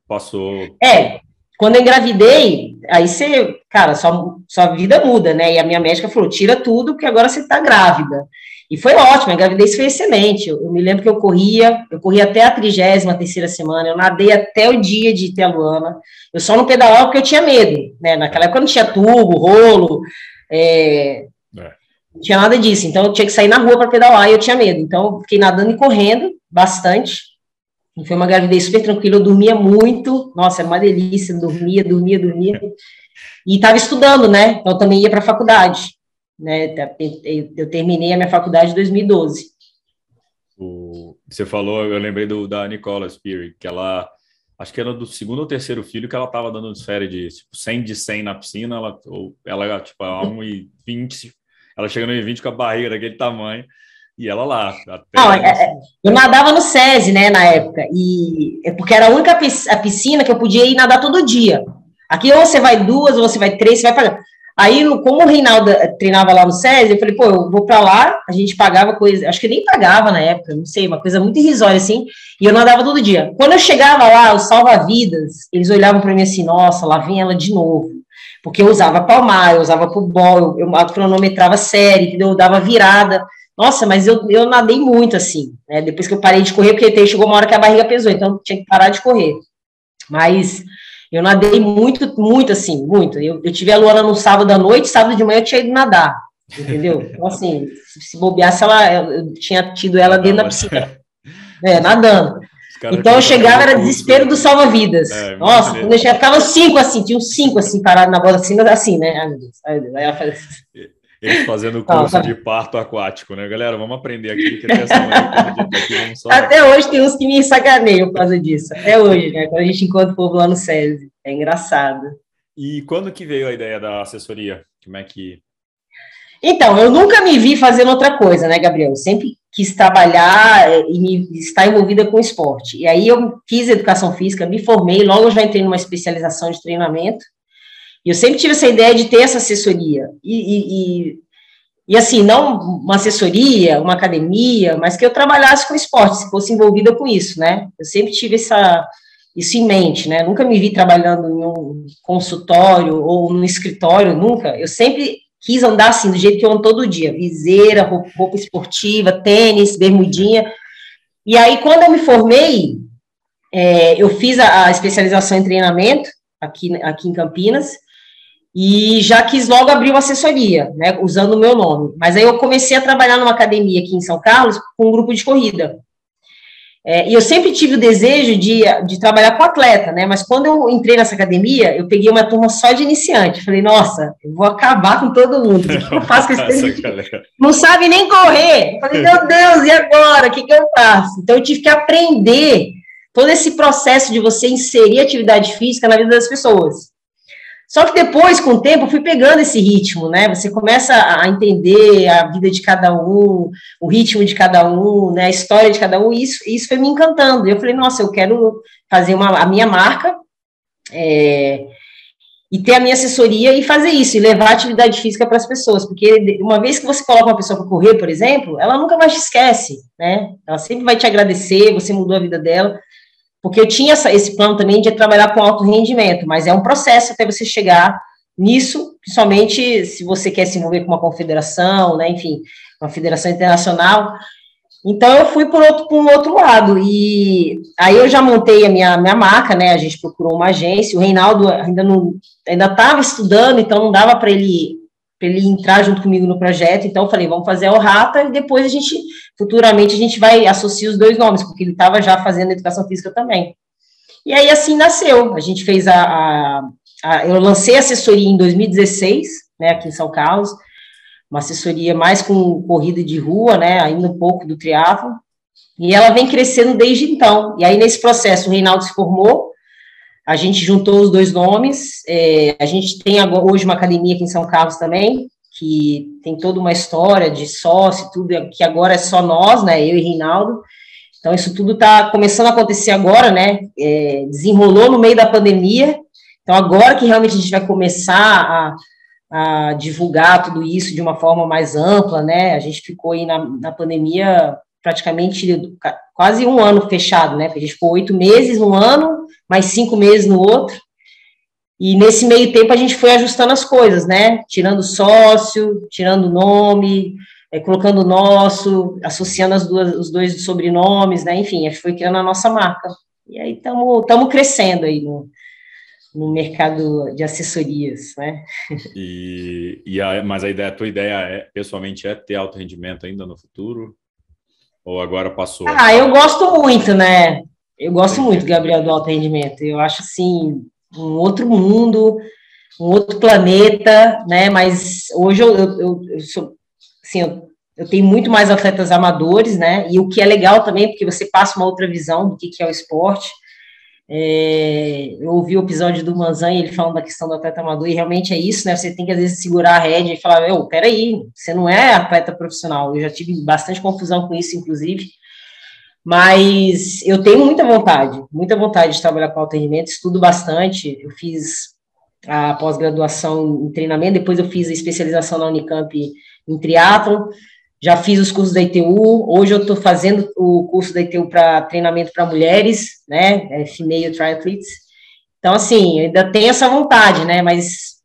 A: passou.
B: É, quando eu engravidei, aí você, cara, sua, sua vida muda, né? E a minha médica falou: tira tudo, porque agora você tá grávida. E foi ótimo, a gravidez foi excelente. Eu, eu me lembro que eu corria, eu corria até a trigésima terceira semana, eu nadei até o dia de ter a Luana. Eu só não pedalava porque eu tinha medo, né? Naquela época não tinha tubo, rolo, é, não tinha nada disso. Então eu tinha que sair na rua para pedalar e eu tinha medo. Então fiquei nadando e correndo bastante. E foi uma gravidez super tranquila. Eu dormia muito. Nossa, era uma delícia. Dormia, dormia, dormia. E estava estudando, né? Então eu também ia para a faculdade. Né? Eu terminei a minha faculdade em 2012.
A: O, você falou, eu lembrei do, da Nicola Spirit, que ela acho que era do segundo ou terceiro filho que ela estava dando série de tipo, 100 de 100 na piscina, ela, ou, ela tipo, a 1,20 ela chega no 20 com a barriga daquele tamanho. E ela lá.
B: Não, é, é, eu nadava no SESI, né, na época. E é porque era a única piscina que eu podia ir nadar todo dia. Aqui ou você vai duas, ou você vai três, você vai pagar. Aí, como o Reinaldo eh, treinava lá no SESI, eu falei, pô, eu vou para lá, a gente pagava coisa, acho que nem pagava na época, não sei, uma coisa muito irrisória assim, e eu nadava todo dia. Quando eu chegava lá, os salva-vidas, eles olhavam para mim assim, nossa, lá vem ela de novo porque eu usava palmar, eu usava pulbol, eu, eu cronometrava série, eu dava virada. Nossa, mas eu, eu nadei muito assim, né? Depois que eu parei de correr, porque chegou uma hora que a barriga pesou, então tinha que parar de correr. Mas eu nadei muito, muito assim, muito. Eu, eu tive a Luana no sábado à noite, sábado de manhã eu tinha ido nadar, entendeu? (laughs) Então, assim, se bobeasse, ela, eu tinha tido ela dentro da piscina. É, nadando. Então eu chegava, era desespero do salva-vidas. É, Nossa, quando eu chegava, ficava cinco assim, tinha uns cinco assim, parados na bola assim, assim, né? Ai, meu Deus, ai, meu Deus. Aí ela fazia assim.
A: Eles fazendo o curso tá. de parto aquático, né, galera? Vamos aprender aqui, que até aqui,
B: só... Até hoje tem uns que me sacaneiam por causa disso. Até hoje, né? Quando a gente encontra o povo lá no SESI. É engraçado.
A: E quando que veio a ideia da assessoria? Como é que.
B: Então, eu nunca me vi fazendo outra coisa, né, Gabriel? Eu sempre quis trabalhar e me, estar envolvida com esporte. E aí eu fiz educação física, me formei, logo já entrei numa especialização de treinamento. E eu sempre tive essa ideia de ter essa assessoria. E, e, e, e, assim, não uma assessoria, uma academia, mas que eu trabalhasse com esporte, se fosse envolvida com isso, né? Eu sempre tive essa, isso em mente, né? Nunca me vi trabalhando em um consultório ou num escritório, nunca. Eu sempre quis andar assim, do jeito que eu ando todo dia, viseira, roupa, roupa esportiva, tênis, bermudinha. E aí, quando eu me formei, é, eu fiz a, a, especialização em treinamento aqui, aqui em Campinas, e já quis logo abrir uma assessoria, né, usando o meu nome. Mas aí eu comecei a trabalhar numa academia aqui em São Carlos com um grupo de corrida. É, e eu sempre tive o desejo de, de trabalhar com atleta, né? Mas quando eu entrei nessa academia, eu peguei uma turma só de iniciante. Falei, nossa, eu vou acabar com todo mundo. O que, que eu (laughs) faço com esse Não sabe nem correr. Eu falei, meu Deus, e agora? O que, que eu faço? Então eu tive que aprender todo esse processo de você inserir atividade física na vida das pessoas. Só que depois, com o tempo, eu fui pegando esse ritmo, né? Você começa a entender a vida de cada um, o ritmo de cada um, né? A história de cada um, e isso, isso foi me encantando. Eu falei, nossa, eu quero fazer uma, a minha marca é, e ter a minha assessoria e fazer isso, e levar atividade física para as pessoas, porque uma vez que você coloca uma pessoa para correr, por exemplo, ela nunca mais te esquece, né? Ela sempre vai te agradecer, você mudou a vida dela. Porque eu tinha essa, esse plano também de trabalhar com alto rendimento, mas é um processo até você chegar nisso, principalmente se você quer se envolver com uma confederação, né, enfim, uma federação internacional. Então eu fui por outro, por um outro lado, e aí eu já montei a minha, minha marca, né, a gente procurou uma agência, o Reinaldo ainda não, ainda estava estudando, então não dava para ele para ele entrar junto comigo no projeto. Então, eu falei, vamos fazer o Rata e depois a gente, futuramente, a gente vai associar os dois nomes, porque ele estava já fazendo educação física também. E aí, assim nasceu. A gente fez a, a, a, Eu lancei a assessoria em 2016, né, aqui em São Carlos, uma assessoria mais com corrida de rua, né, ainda um pouco do triatlo, e ela vem crescendo desde então. E aí, nesse processo, o Reinaldo se formou, a gente juntou os dois nomes. É, a gente tem agora, hoje uma academia aqui em São Carlos também, que tem toda uma história de sócio, tudo, que agora é só nós, né? Eu e Reinaldo. Então, isso tudo está começando a acontecer agora, né? É, desenrolou no meio da pandemia. Então, agora que realmente a gente vai começar a, a divulgar tudo isso de uma forma mais ampla, né? A gente ficou aí na, na pandemia praticamente quase um ano fechado, né? A gente ficou oito meses no ano mais cinco meses no outro. E nesse meio tempo a gente foi ajustando as coisas, né? Tirando sócio, tirando nome, é, colocando nosso, associando as duas, os dois sobrenomes, né? Enfim, a gente foi criando a nossa marca. E aí estamos crescendo aí no, no mercado de assessorias, né?
A: E, e a, mas a ideia, a tua ideia é, pessoalmente, é ter alto rendimento ainda no futuro? Ou agora passou?
B: Ah, eu gosto muito, né? Eu gosto muito, Gabriel, do alto rendimento. Eu acho, assim, um outro mundo, um outro planeta, né? Mas hoje eu, eu, eu sou, assim, eu, eu, tenho muito mais atletas amadores, né? E o que é legal também, porque você passa uma outra visão do que, que é o esporte. É, eu ouvi o episódio do Manzan ele falando da questão do atleta amador, e realmente é isso, né? Você tem que, às vezes, segurar a rédea e falar, meu, peraí, você não é atleta profissional. Eu já tive bastante confusão com isso, inclusive. Mas eu tenho muita vontade, muita vontade de trabalhar com alto rendimento, estudo bastante. Eu fiz a pós-graduação em treinamento, depois eu fiz a especialização na Unicamp em triatlon, já fiz os cursos da ITU, hoje eu estou fazendo o curso da ITU para treinamento para mulheres, né, é female triathletes. Então, assim, ainda tenho essa vontade, né, mas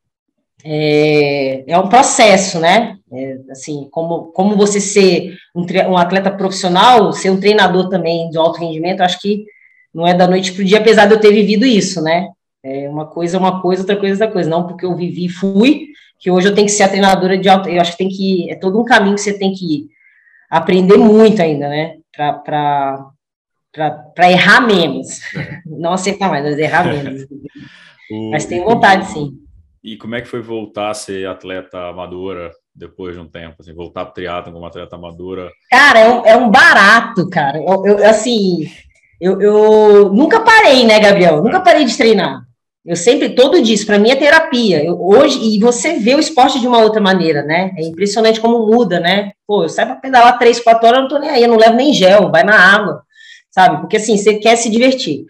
B: é, é um processo, né? É, assim, como, como você ser um, um, atleta profissional, ser um treinador também de alto rendimento, acho que não é da noite para o dia, apesar de eu ter vivido isso, né? É uma coisa, uma coisa, outra coisa, outra coisa. Não porque eu vivi, fui, que hoje eu tenho que ser a treinadora de alto. Eu acho que tem que é todo um caminho que você tem que aprender muito ainda, né? Para errar menos. Não acertar mais, mas errar menos. (laughs) o, mas tem vontade, sim.
A: E como é que foi voltar a ser atleta amadora depois de um tempo? Assim, voltar para o triatlon como atleta amadora?
B: Cara, é um, é um barato, cara. Eu, eu assim, eu, eu, nunca parei, né, Gabriel? Nunca é. parei de treinar. Eu sempre, todo dia, para mim é terapia. Eu, hoje, e você vê o esporte de uma outra maneira, né? É impressionante como muda, né? Pô, eu saio para pedalar três, quatro horas, eu não tô nem aí, eu não levo nem gel, vai na água, sabe? Porque assim, você quer se divertir.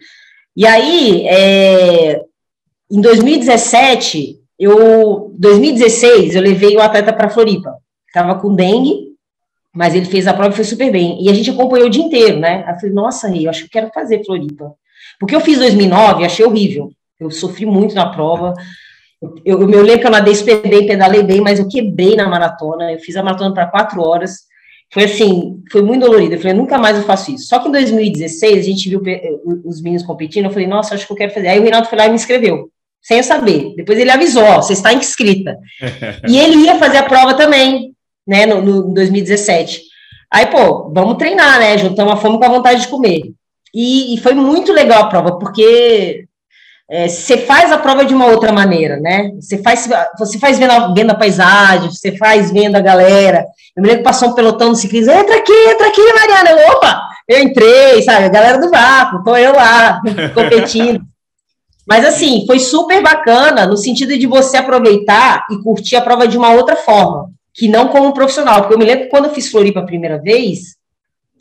B: E aí, é, em 2017, eu, 2016, eu levei o atleta para Floripa. Tava com dengue, mas ele fez a prova e foi super bem. E a gente acompanhou o dia inteiro, né? Aí eu falei, nossa, eu acho que quero fazer Floripa. Porque eu fiz 2009, achei horrível. Eu sofri muito na prova. Eu, eu, eu lembro que eu nadei super bem, pedalei bem, mas eu quebrei na maratona. Eu fiz a maratona para quatro horas. Foi assim, foi muito dolorido. Eu falei, nunca mais eu faço isso. Só que em 2016, a gente viu os meninos competindo. Eu falei, nossa, acho que eu quero fazer. Aí o Reinaldo foi lá e me inscreveu, sem eu saber. Depois ele avisou: ó, você está inscrita. (laughs) e ele ia fazer a prova também, né, no, no 2017. Aí, pô, vamos treinar, né? Juntamos a fome com a vontade de comer. E, e foi muito legal a prova, porque é, você faz a prova de uma outra maneira, né? Você faz, você faz vendo a, vendo a paisagem, você faz vendo a galera. Eu me lembro que passou um pelotão no ciclismo, entra aqui, entra aqui, Mariana. Eu, opa, eu entrei, sabe? A galera do vácuo, tô eu lá, (laughs) competindo. Mas assim, foi super bacana no sentido de você aproveitar e curtir a prova de uma outra forma, que não como profissional. Porque eu me lembro que quando eu fiz Floripa a primeira vez,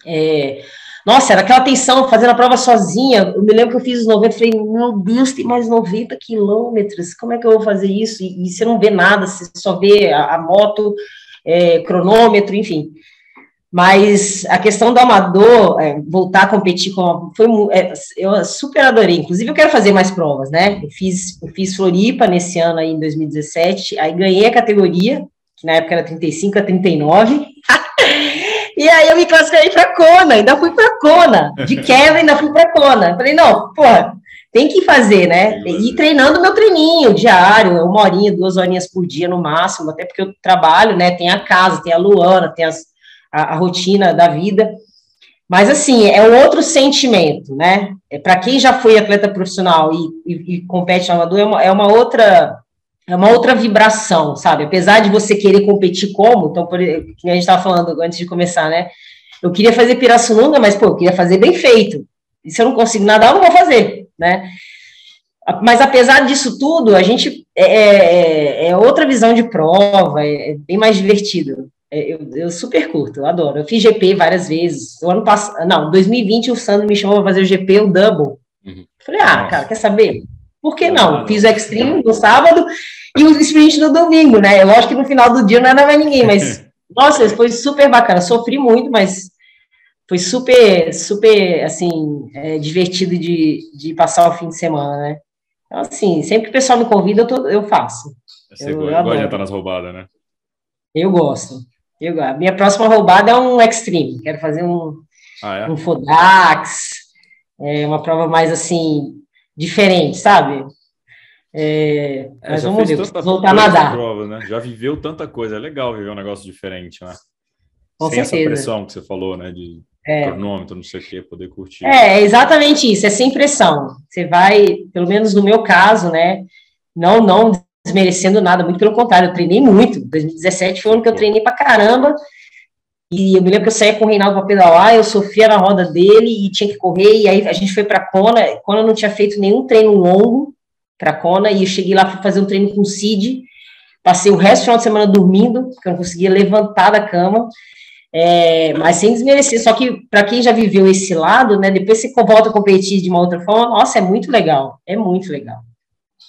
B: é, nossa, era aquela tensão, fazendo a prova sozinha. Eu me lembro que eu fiz os 90, falei, meu Deus, tem mais 90 quilômetros, como é que eu vou fazer isso? E, e você não vê nada, você só vê a, a moto, é, cronômetro, enfim. Mas a questão do amador, é, voltar a competir com. Foi, é, eu super adorei. Inclusive, eu quero fazer mais provas, né? Eu fiz, eu fiz Floripa nesse ano aí, em 2017, aí ganhei a categoria, que na época era 35 a 39. E aí eu me classifiquei para Kona, ainda fui para Kona. De (laughs) quebra, ainda fui para Kona. Falei, não, pô, tem que fazer, né? E treinando meu treininho diário, uma horinha, duas horinhas por dia no máximo, até porque eu trabalho, né? Tem a casa, tem a Luana, tem as, a, a rotina da vida. Mas, assim, é um outro sentimento, né? É, para quem já foi atleta profissional e, e, e compete no amador, é uma, é uma outra é uma outra vibração, sabe? Apesar de você querer competir como, então, por, que a gente estava falando antes de começar, né? Eu queria fazer Pirassununga, mas, pô, eu queria fazer bem feito. E se eu não consigo nadar, eu não vou fazer, né? Mas, apesar disso tudo, a gente é, é, é, é outra visão de prova, é, é bem mais divertido. É, eu, eu, super curto, eu adoro. Eu fiz GP várias vezes. O ano passado, não, 2020 o Sandro me chamou para fazer o GP, o Double. Uhum. Falei, ah, Nossa. cara, quer saber? Por que não? Fiz o Extreme no sábado e o sprint no domingo, né? Lógico que no final do dia não era mais ninguém, mas, (laughs) nossa, foi super bacana. Sofri muito, mas foi super, super, assim, é, divertido de, de passar o fim de semana, né? Então, assim, sempre que o pessoal me convida, eu, tô, eu faço.
A: Você eu, gosta, eu de estar nas roubadas, né?
B: Eu gosto. Eu, a minha próxima roubada é um Extreme. Quero fazer um, ah, é? um Fodax, é, uma prova mais, assim, diferente, sabe? É, é, mas vamos ver, voltar a nadar.
A: Provas, né? Já viveu tanta coisa, é legal viver um negócio diferente, né? Com Sem certeza. essa pressão que você falou, né? De é. cronômetro, não sei o que, poder curtir.
B: É, exatamente isso, é sem pressão. Você vai, pelo menos no meu caso, né? Não, não desmerecendo nada, muito pelo contrário, eu treinei muito. 2017 foi o ano que eu treinei pra caramba. E eu me lembro que eu saía com o Reinaldo para pedalar, eu sofria na roda dele e tinha que correr. E aí a gente foi para Kona. Kona não tinha feito nenhum treino longo para Kona. E eu cheguei lá para fazer um treino com o Cid. Passei o resto do final de semana dormindo, porque eu não conseguia levantar da cama. É, mas sem desmerecer. Só que para quem já viveu esse lado, né? Depois você volta a competir de uma outra forma. Nossa, é muito legal. É muito legal.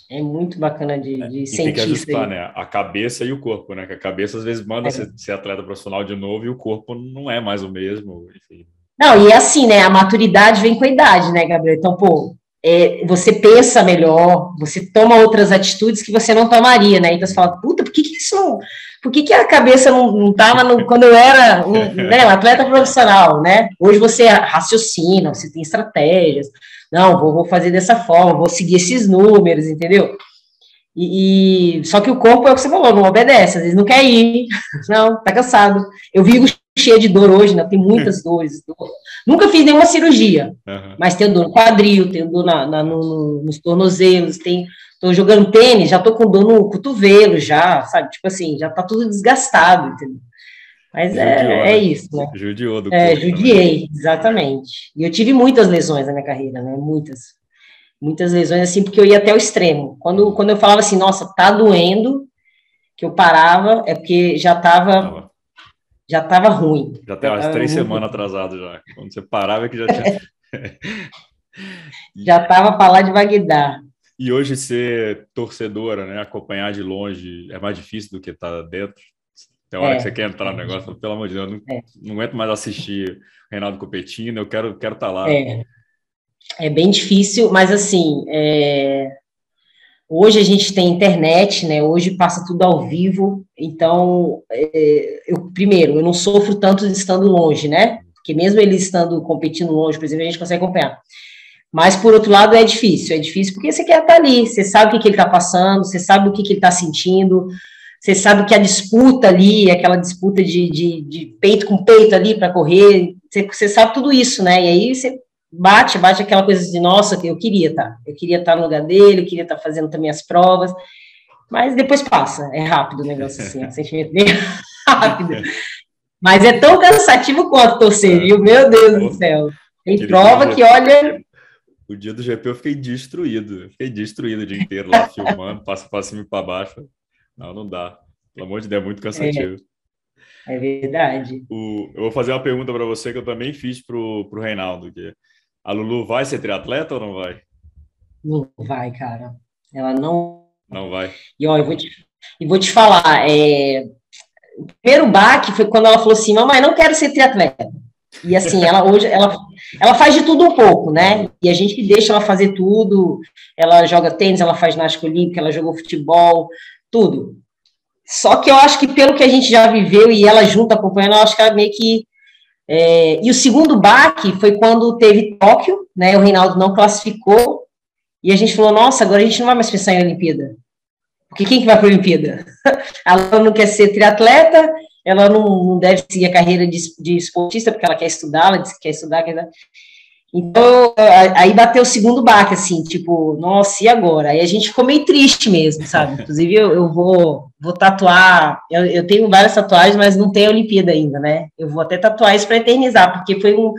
B: É muito bacana de, é, de sentir.
A: Tem que ajustar, né? A cabeça e o corpo, né? Que a cabeça às vezes manda é. ser, ser, atleta profissional de novo e o corpo não é mais o mesmo. Enfim.
B: Não, e é assim, né? A maturidade vem com a idade, né, Gabriel? Então, pô, é, você pensa melhor, você toma outras atitudes que você não tomaria, né? Então você fala, puta, por que, que isso não. Por que, que a cabeça não, não tava no, (laughs) quando eu era um, né, um atleta profissional, né? Hoje você raciocina, você tem estratégias não, vou, vou fazer dessa forma, vou seguir esses números, entendeu? E, e, só que o corpo é o que você falou, não obedece, às vezes não quer ir, (laughs) não, tá cansado. Eu vivo cheia de dor hoje, né? Tem muitas (laughs) dores. Dor. Nunca fiz nenhuma cirurgia, uhum. mas tenho dor no quadril, tenho dor na, na no, nos tornozelos, tem, tô jogando tênis, já tô com dor no cotovelo, já, sabe? Tipo assim, já tá tudo desgastado, entendeu? Mas é, Judiou, é, é isso, né?
A: Judiou do
B: É, judiei, também. exatamente. E eu tive muitas lesões na minha carreira, né? Muitas. Muitas lesões, assim, porque eu ia até o extremo. Quando, quando eu falava assim, nossa, tá doendo, que eu parava, é porque já tava, já tava ruim.
A: Já tava umas três semanas atrasado já. Quando você parava é que já tinha... (laughs)
B: já tava para lá de Bagdá.
A: E hoje ser torcedora, né, acompanhar de longe, é mais difícil do que estar tá dentro? Tem hora é, que você quer entrar no negócio, pelo amor de Deus, não, é. não aguento mais assistir Reinaldo competindo, eu quero quero estar tá lá.
B: É. é bem difícil, mas assim, é... hoje a gente tem internet, né? Hoje passa tudo ao vivo, então é... eu primeiro eu não sofro tanto estando longe, né? Porque mesmo ele estando competindo longe, por exemplo, a gente consegue acompanhar. Mas, por outro lado, é difícil. É difícil porque você quer estar ali, você sabe o que, que ele está passando, você sabe o que, que ele está sentindo, você sabe que a disputa ali, aquela disputa de, de, de peito com peito ali para correr, você, você, sabe tudo isso, né? E aí você bate, bate aquela coisa de, nossa, eu queria estar, tá, eu queria estar tá no lugar dele, eu queria estar tá fazendo também as provas, mas depois passa, é rápido o negócio assim, é um (laughs) sentimento bem rápido. Mas é tão cansativo quanto torcer, viu? Meu Deus do céu. Tem prova que, olha,
A: o dia do GP eu fiquei destruído. Fiquei destruído o dia inteiro lá filmando, passo para cima e para baixo. Não, não dá. Pelo amor de Deus, é muito cansativo.
B: É, é verdade.
A: O, eu vou fazer uma pergunta para você que eu também fiz para o Reinaldo. Que a Lulu vai ser triatleta ou não vai?
B: Não vai, cara. Ela não.
A: Não vai.
B: E ó, eu vou te, e vou te falar. É, o primeiro baque foi quando ela falou assim: Mamãe, não quero ser triatleta. E assim, ela (laughs) hoje ela, ela faz de tudo um pouco, né? E a gente deixa ela fazer tudo. Ela joga tênis, ela faz ginástica olímpica, ela jogou futebol, tudo. Só que eu acho que pelo que a gente já viveu e ela junto acompanhando, eu acho que ela meio que. É, e o segundo baque foi quando teve Tóquio, né? O Reinaldo não classificou, e a gente falou: nossa, agora a gente não vai mais pensar em Olimpíada. Porque quem que vai para a Olimpíada? (laughs) ela não quer ser triatleta, ela não, não deve seguir a carreira de, de esportista, porque ela quer estudar, ela que quer estudar, quer então, aí bateu o segundo baque, assim, tipo, nossa, e agora? Aí a gente ficou meio triste mesmo, sabe? Inclusive, eu, eu vou, vou tatuar, eu, eu, tenho várias tatuagens, mas não a Olimpíada ainda, né? Eu vou até tatuar isso para eternizar, porque foi um,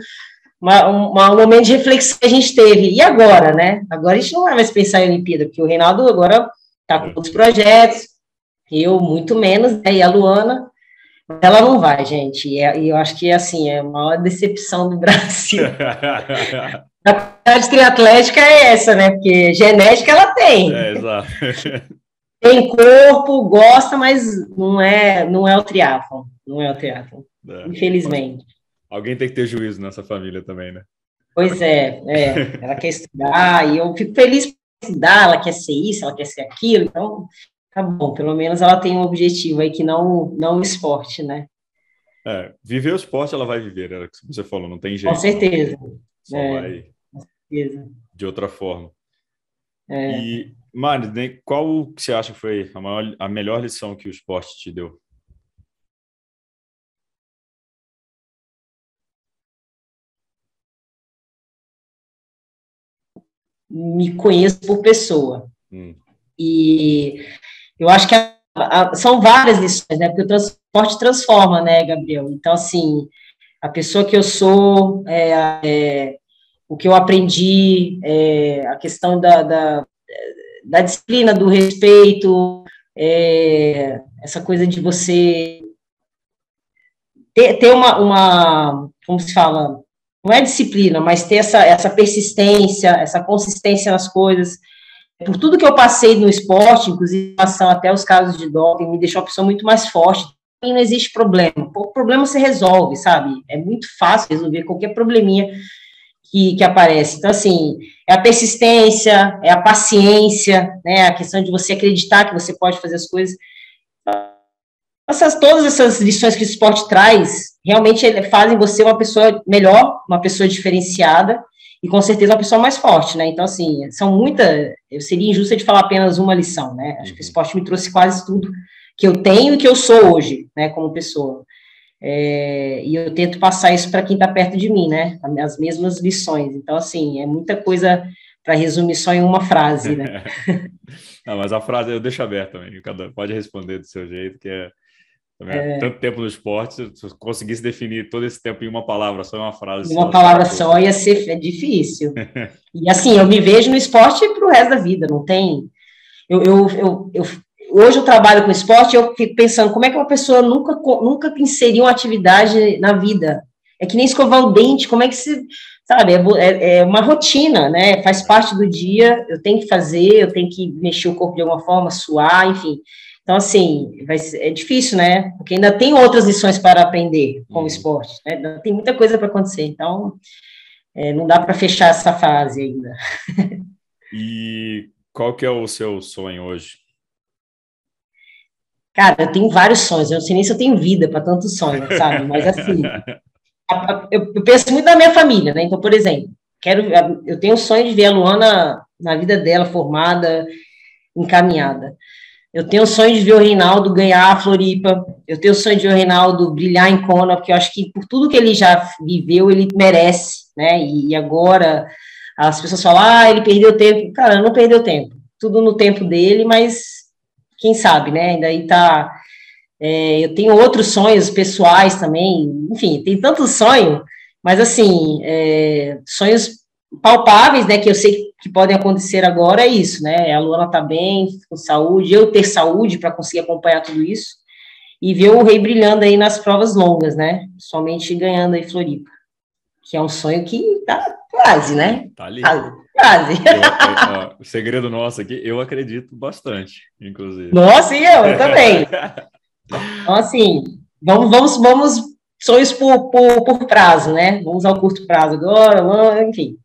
B: uma, uma, um momento de reflexão que a gente teve. E agora, né? Agora a gente não vai mais pensar em Olimpíada, porque o Reinaldo agora tá com outros projetos, eu muito menos, né? E a Luana, ela não vai, gente. E, é, eu acho que, assim, é a maior decepção do Brasil. (laughs) a qualidade triatlética é essa, né? Porque genética ela tem. É, exato. tem corpo, gosta, mas não é, não é o triatlon. Não é o triatlon. É, infelizmente.
A: Alguém tem que ter juízo nessa família também, né?
B: Pois é, é. Ela quer estudar, e eu fico feliz por estudar, ela quer ser isso, ela quer ser aquilo, então Tá bom, pelo menos ela tem um objetivo aí que não, não o esporte, né?
A: É, viver o esporte ela vai viver, era o que você falou, não tem jeito.
B: Com certeza.
A: Só é, vai com certeza. de outra forma. É. E, Mari, qual que você acha que foi a, maior, a melhor lição que o esporte te deu?
B: Me conheço por pessoa. Hum. E eu acho que a, a, são várias lições, né? Porque o transporte transforma, né, Gabriel? Então, assim, a pessoa que eu sou, é, é, o que eu aprendi, é, a questão da, da, da, disciplina, do respeito, é, essa coisa de você ter, ter uma, uma, como se fala, não é disciplina, mas ter essa, essa persistência, essa consistência nas coisas, por tudo que eu passei no esporte, inclusive em relação até os casos de doping, me deixou uma pessoa muito mais forte. E não existe problema. O problema se resolve, sabe? É muito fácil resolver qualquer probleminha que, que aparece. Então, assim, é a persistência, é a paciência, né? A questão de você acreditar que você pode fazer as coisas. Essas, todas essas lições que o esporte traz, realmente fazem você uma pessoa melhor, uma pessoa diferenciada, e com certeza uma pessoa mais forte, né? Então, assim, são muitas. Eu seria injusta de falar apenas uma lição, né? Acho que o uhum. esporte me trouxe quase tudo que eu tenho e que eu sou hoje, né, como pessoa. É, e eu tento passar isso para quem está perto de mim, né? As mesmas lições. Então, assim, é muita coisa para resumir só em uma frase, né? (laughs)
A: Não, mas a frase eu deixo aberta também. Cada pode responder do seu jeito, que é é. Tanto tempo no esporte, se eu conseguisse definir todo esse tempo em uma palavra, só em uma frase.
B: Uma só, palavra só ia ser é difícil. (laughs) e assim, eu me vejo no esporte para o resto da vida, não tem. Eu, eu, eu, eu, hoje eu trabalho com esporte eu fico pensando como é que uma pessoa nunca, nunca inseriu uma atividade na vida. É que nem escovar o dente, como é que se. Sabe, é, é, é uma rotina, né? Faz parte do dia, eu tenho que fazer, eu tenho que mexer o corpo de alguma forma, suar, enfim. Então, assim, vai é difícil, né? Porque ainda tem outras lições para aprender com o uhum. esporte, né? Ainda tem muita coisa para acontecer. Então, é, não dá para fechar essa fase ainda.
A: E qual que é o seu sonho hoje?
B: Cara, eu tenho vários sonhos. Eu não sei nem se eu tenho vida para tantos sonhos, sabe? Mas, assim, (laughs) eu, eu penso muito na minha família, né? Então, por exemplo, quero, eu tenho o sonho de ver a Luana na vida dela formada, encaminhada. Eu tenho o sonho de ver o Reinaldo ganhar a Floripa. Eu tenho o sonho de ver o Reinaldo brilhar em Kona, porque eu acho que por tudo que ele já viveu, ele merece, né? E, e agora as pessoas falam, ah, ele perdeu tempo. Cara, não perdeu tempo. Tudo no tempo dele, mas quem sabe, né? Ainda aí tá. É, eu tenho outros sonhos pessoais também, enfim, tem tantos sonhos, mas assim, é, sonhos palpáveis, né, que eu sei que podem acontecer agora é isso, né? A Luana tá bem, com saúde, eu ter saúde para conseguir acompanhar tudo isso e ver o Rei brilhando aí nas provas longas, né? Somente ganhando aí Floripa, que é um sonho que tá quase, né?
A: Tá ali.
B: Quase.
A: Eu, ó, o segredo nosso aqui, eu acredito bastante, inclusive.
B: Nossa, e eu, eu também. (laughs) Então, assim, vamos, vamos, vamos sonhos por, por, por prazo, né? Vamos ao curto prazo agora, enfim.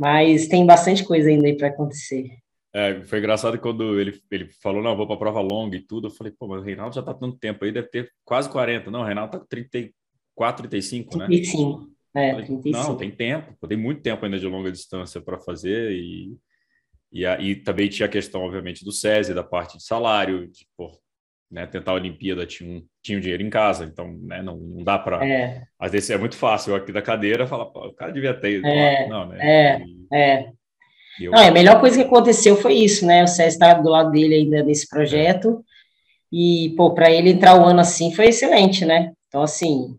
B: Mas tem bastante coisa ainda aí para acontecer.
A: É, foi engraçado quando ele, ele falou, não, vou para prova longa e tudo. Eu falei, pô, mas o Reinaldo já tá tanto tempo aí, deve ter quase 40. Não, o Reinaldo tá com 34, 35, né?
B: 35. É,
A: falei, 35. Não, tem tempo, tem muito tempo ainda de longa distância para fazer e, e, e também tinha a questão, obviamente, do SESI, da parte de salário, de, pô, né, tentar a Olimpíada tinha um, tinha um dinheiro em casa, então né, não, não dá para. É. Às vezes é muito fácil eu aqui da cadeira falar, o cara devia ter.
B: É, não, né? É, e, é. Eu... Não, a melhor coisa que aconteceu foi isso, né? O César estava do lado dele ainda nesse projeto, e, pô, para ele entrar o ano assim foi excelente, né? Então, assim,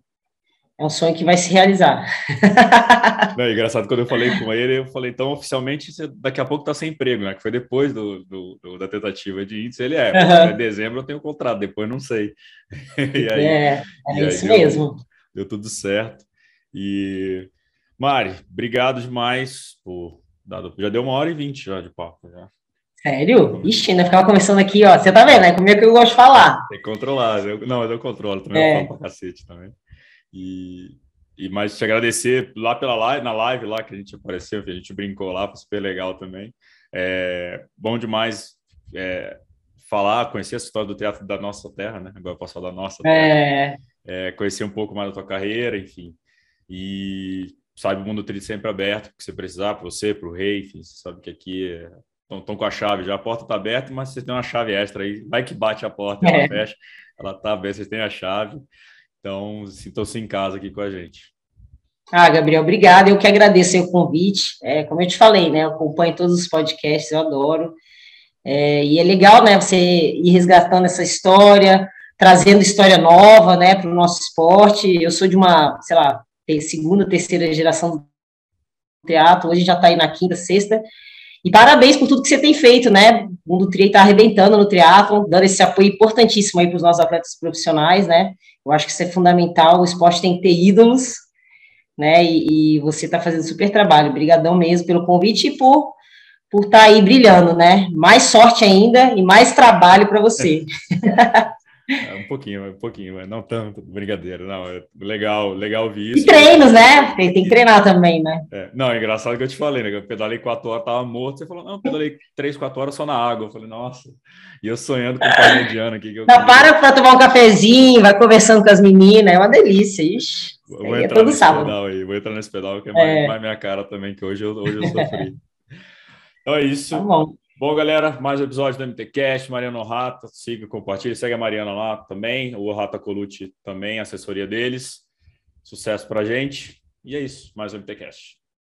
B: é um sonho que vai se realizar. (laughs)
A: Não, é engraçado, quando eu falei com ele, eu falei, então, oficialmente, você daqui a pouco está sem emprego, né? Que foi depois do, do, do da tentativa de índice. Ele é, uhum. em dezembro eu tenho contrato, depois não sei. (laughs)
B: e aí, é, é isso deu, mesmo.
A: Deu tudo certo. E, Mari, obrigado demais por dado. Já deu uma hora e vinte já de papo. Já.
B: Sério? Ixi, ainda ficava conversando aqui, ó. Você tá vendo, né? Comigo que eu gosto de falar.
A: Tem que controlar. Eu, não, mas eu controlo também, é. eu falo pra cacete também. E, e mais te agradecer lá pela live, na live lá que a gente apareceu, que a gente brincou lá, foi super legal também. É, bom demais é, falar, conhecer a história do teatro da nossa terra, né? Agora eu posso falar da nossa terra. É... É, conhecer um pouco mais da tua carreira, enfim. E sabe, o mundo tem sempre aberto, que você precisar, para você, para o rei, enfim, você sabe que aqui estão é, com a chave já, a porta está aberta, mas você tem uma chave extra aí, vai que bate a porta, ela é. fecha, ela está aberta, vocês têm a chave. Então, sintam-se em casa aqui com a gente.
B: Ah, Gabriel, obrigada. Eu que agradeço o convite. É, como eu te falei, né? Eu acompanho todos os podcasts, eu adoro. É, e é legal, né? Você ir resgatando essa história, trazendo história nova, né, para o nosso esporte. Eu sou de uma, sei lá, segunda, terceira geração do teatro. Hoje já está aí na quinta, sexta. E parabéns por tudo que você tem feito, né? O mundo tri está arrebentando no triatlo, dando esse apoio importantíssimo aí para os nossos atletas profissionais, né? Eu acho que isso é fundamental. O esporte tem que ter ídolos, né? E, e você está fazendo super trabalho. Obrigadão mesmo pelo convite e por por estar tá aí brilhando, né? Mais sorte ainda e mais trabalho para você. (laughs)
A: É, um pouquinho, um pouquinho, mas não tanto, brincadeira, não, é legal, legal ouvir
B: isso. E treinos, né? Tem, tem que treinar também, né?
A: É, não, é engraçado que eu te falei, né? Eu pedalei quatro horas, tava morto, você falou, não, pedalei três, quatro horas só na água. Eu falei, nossa, e eu sonhando com o pai mediano aqui. Que eu...
B: Não, para para tomar um cafezinho, vai conversando com as meninas, é uma delícia, ixi.
A: vou é entrar nesse sábado. pedal aí, vou entrar nesse pedal que é mais, é. mais minha cara também, que hoje eu, hoje eu sofri. (laughs) então é isso. Tá bom. Bom, galera, mais um episódio do MTCast, Mariano Rata, siga, compartilhe, segue a Mariana lá também, o Rata Colucci também, assessoria deles. Sucesso pra gente. E é isso, mais um MTCast.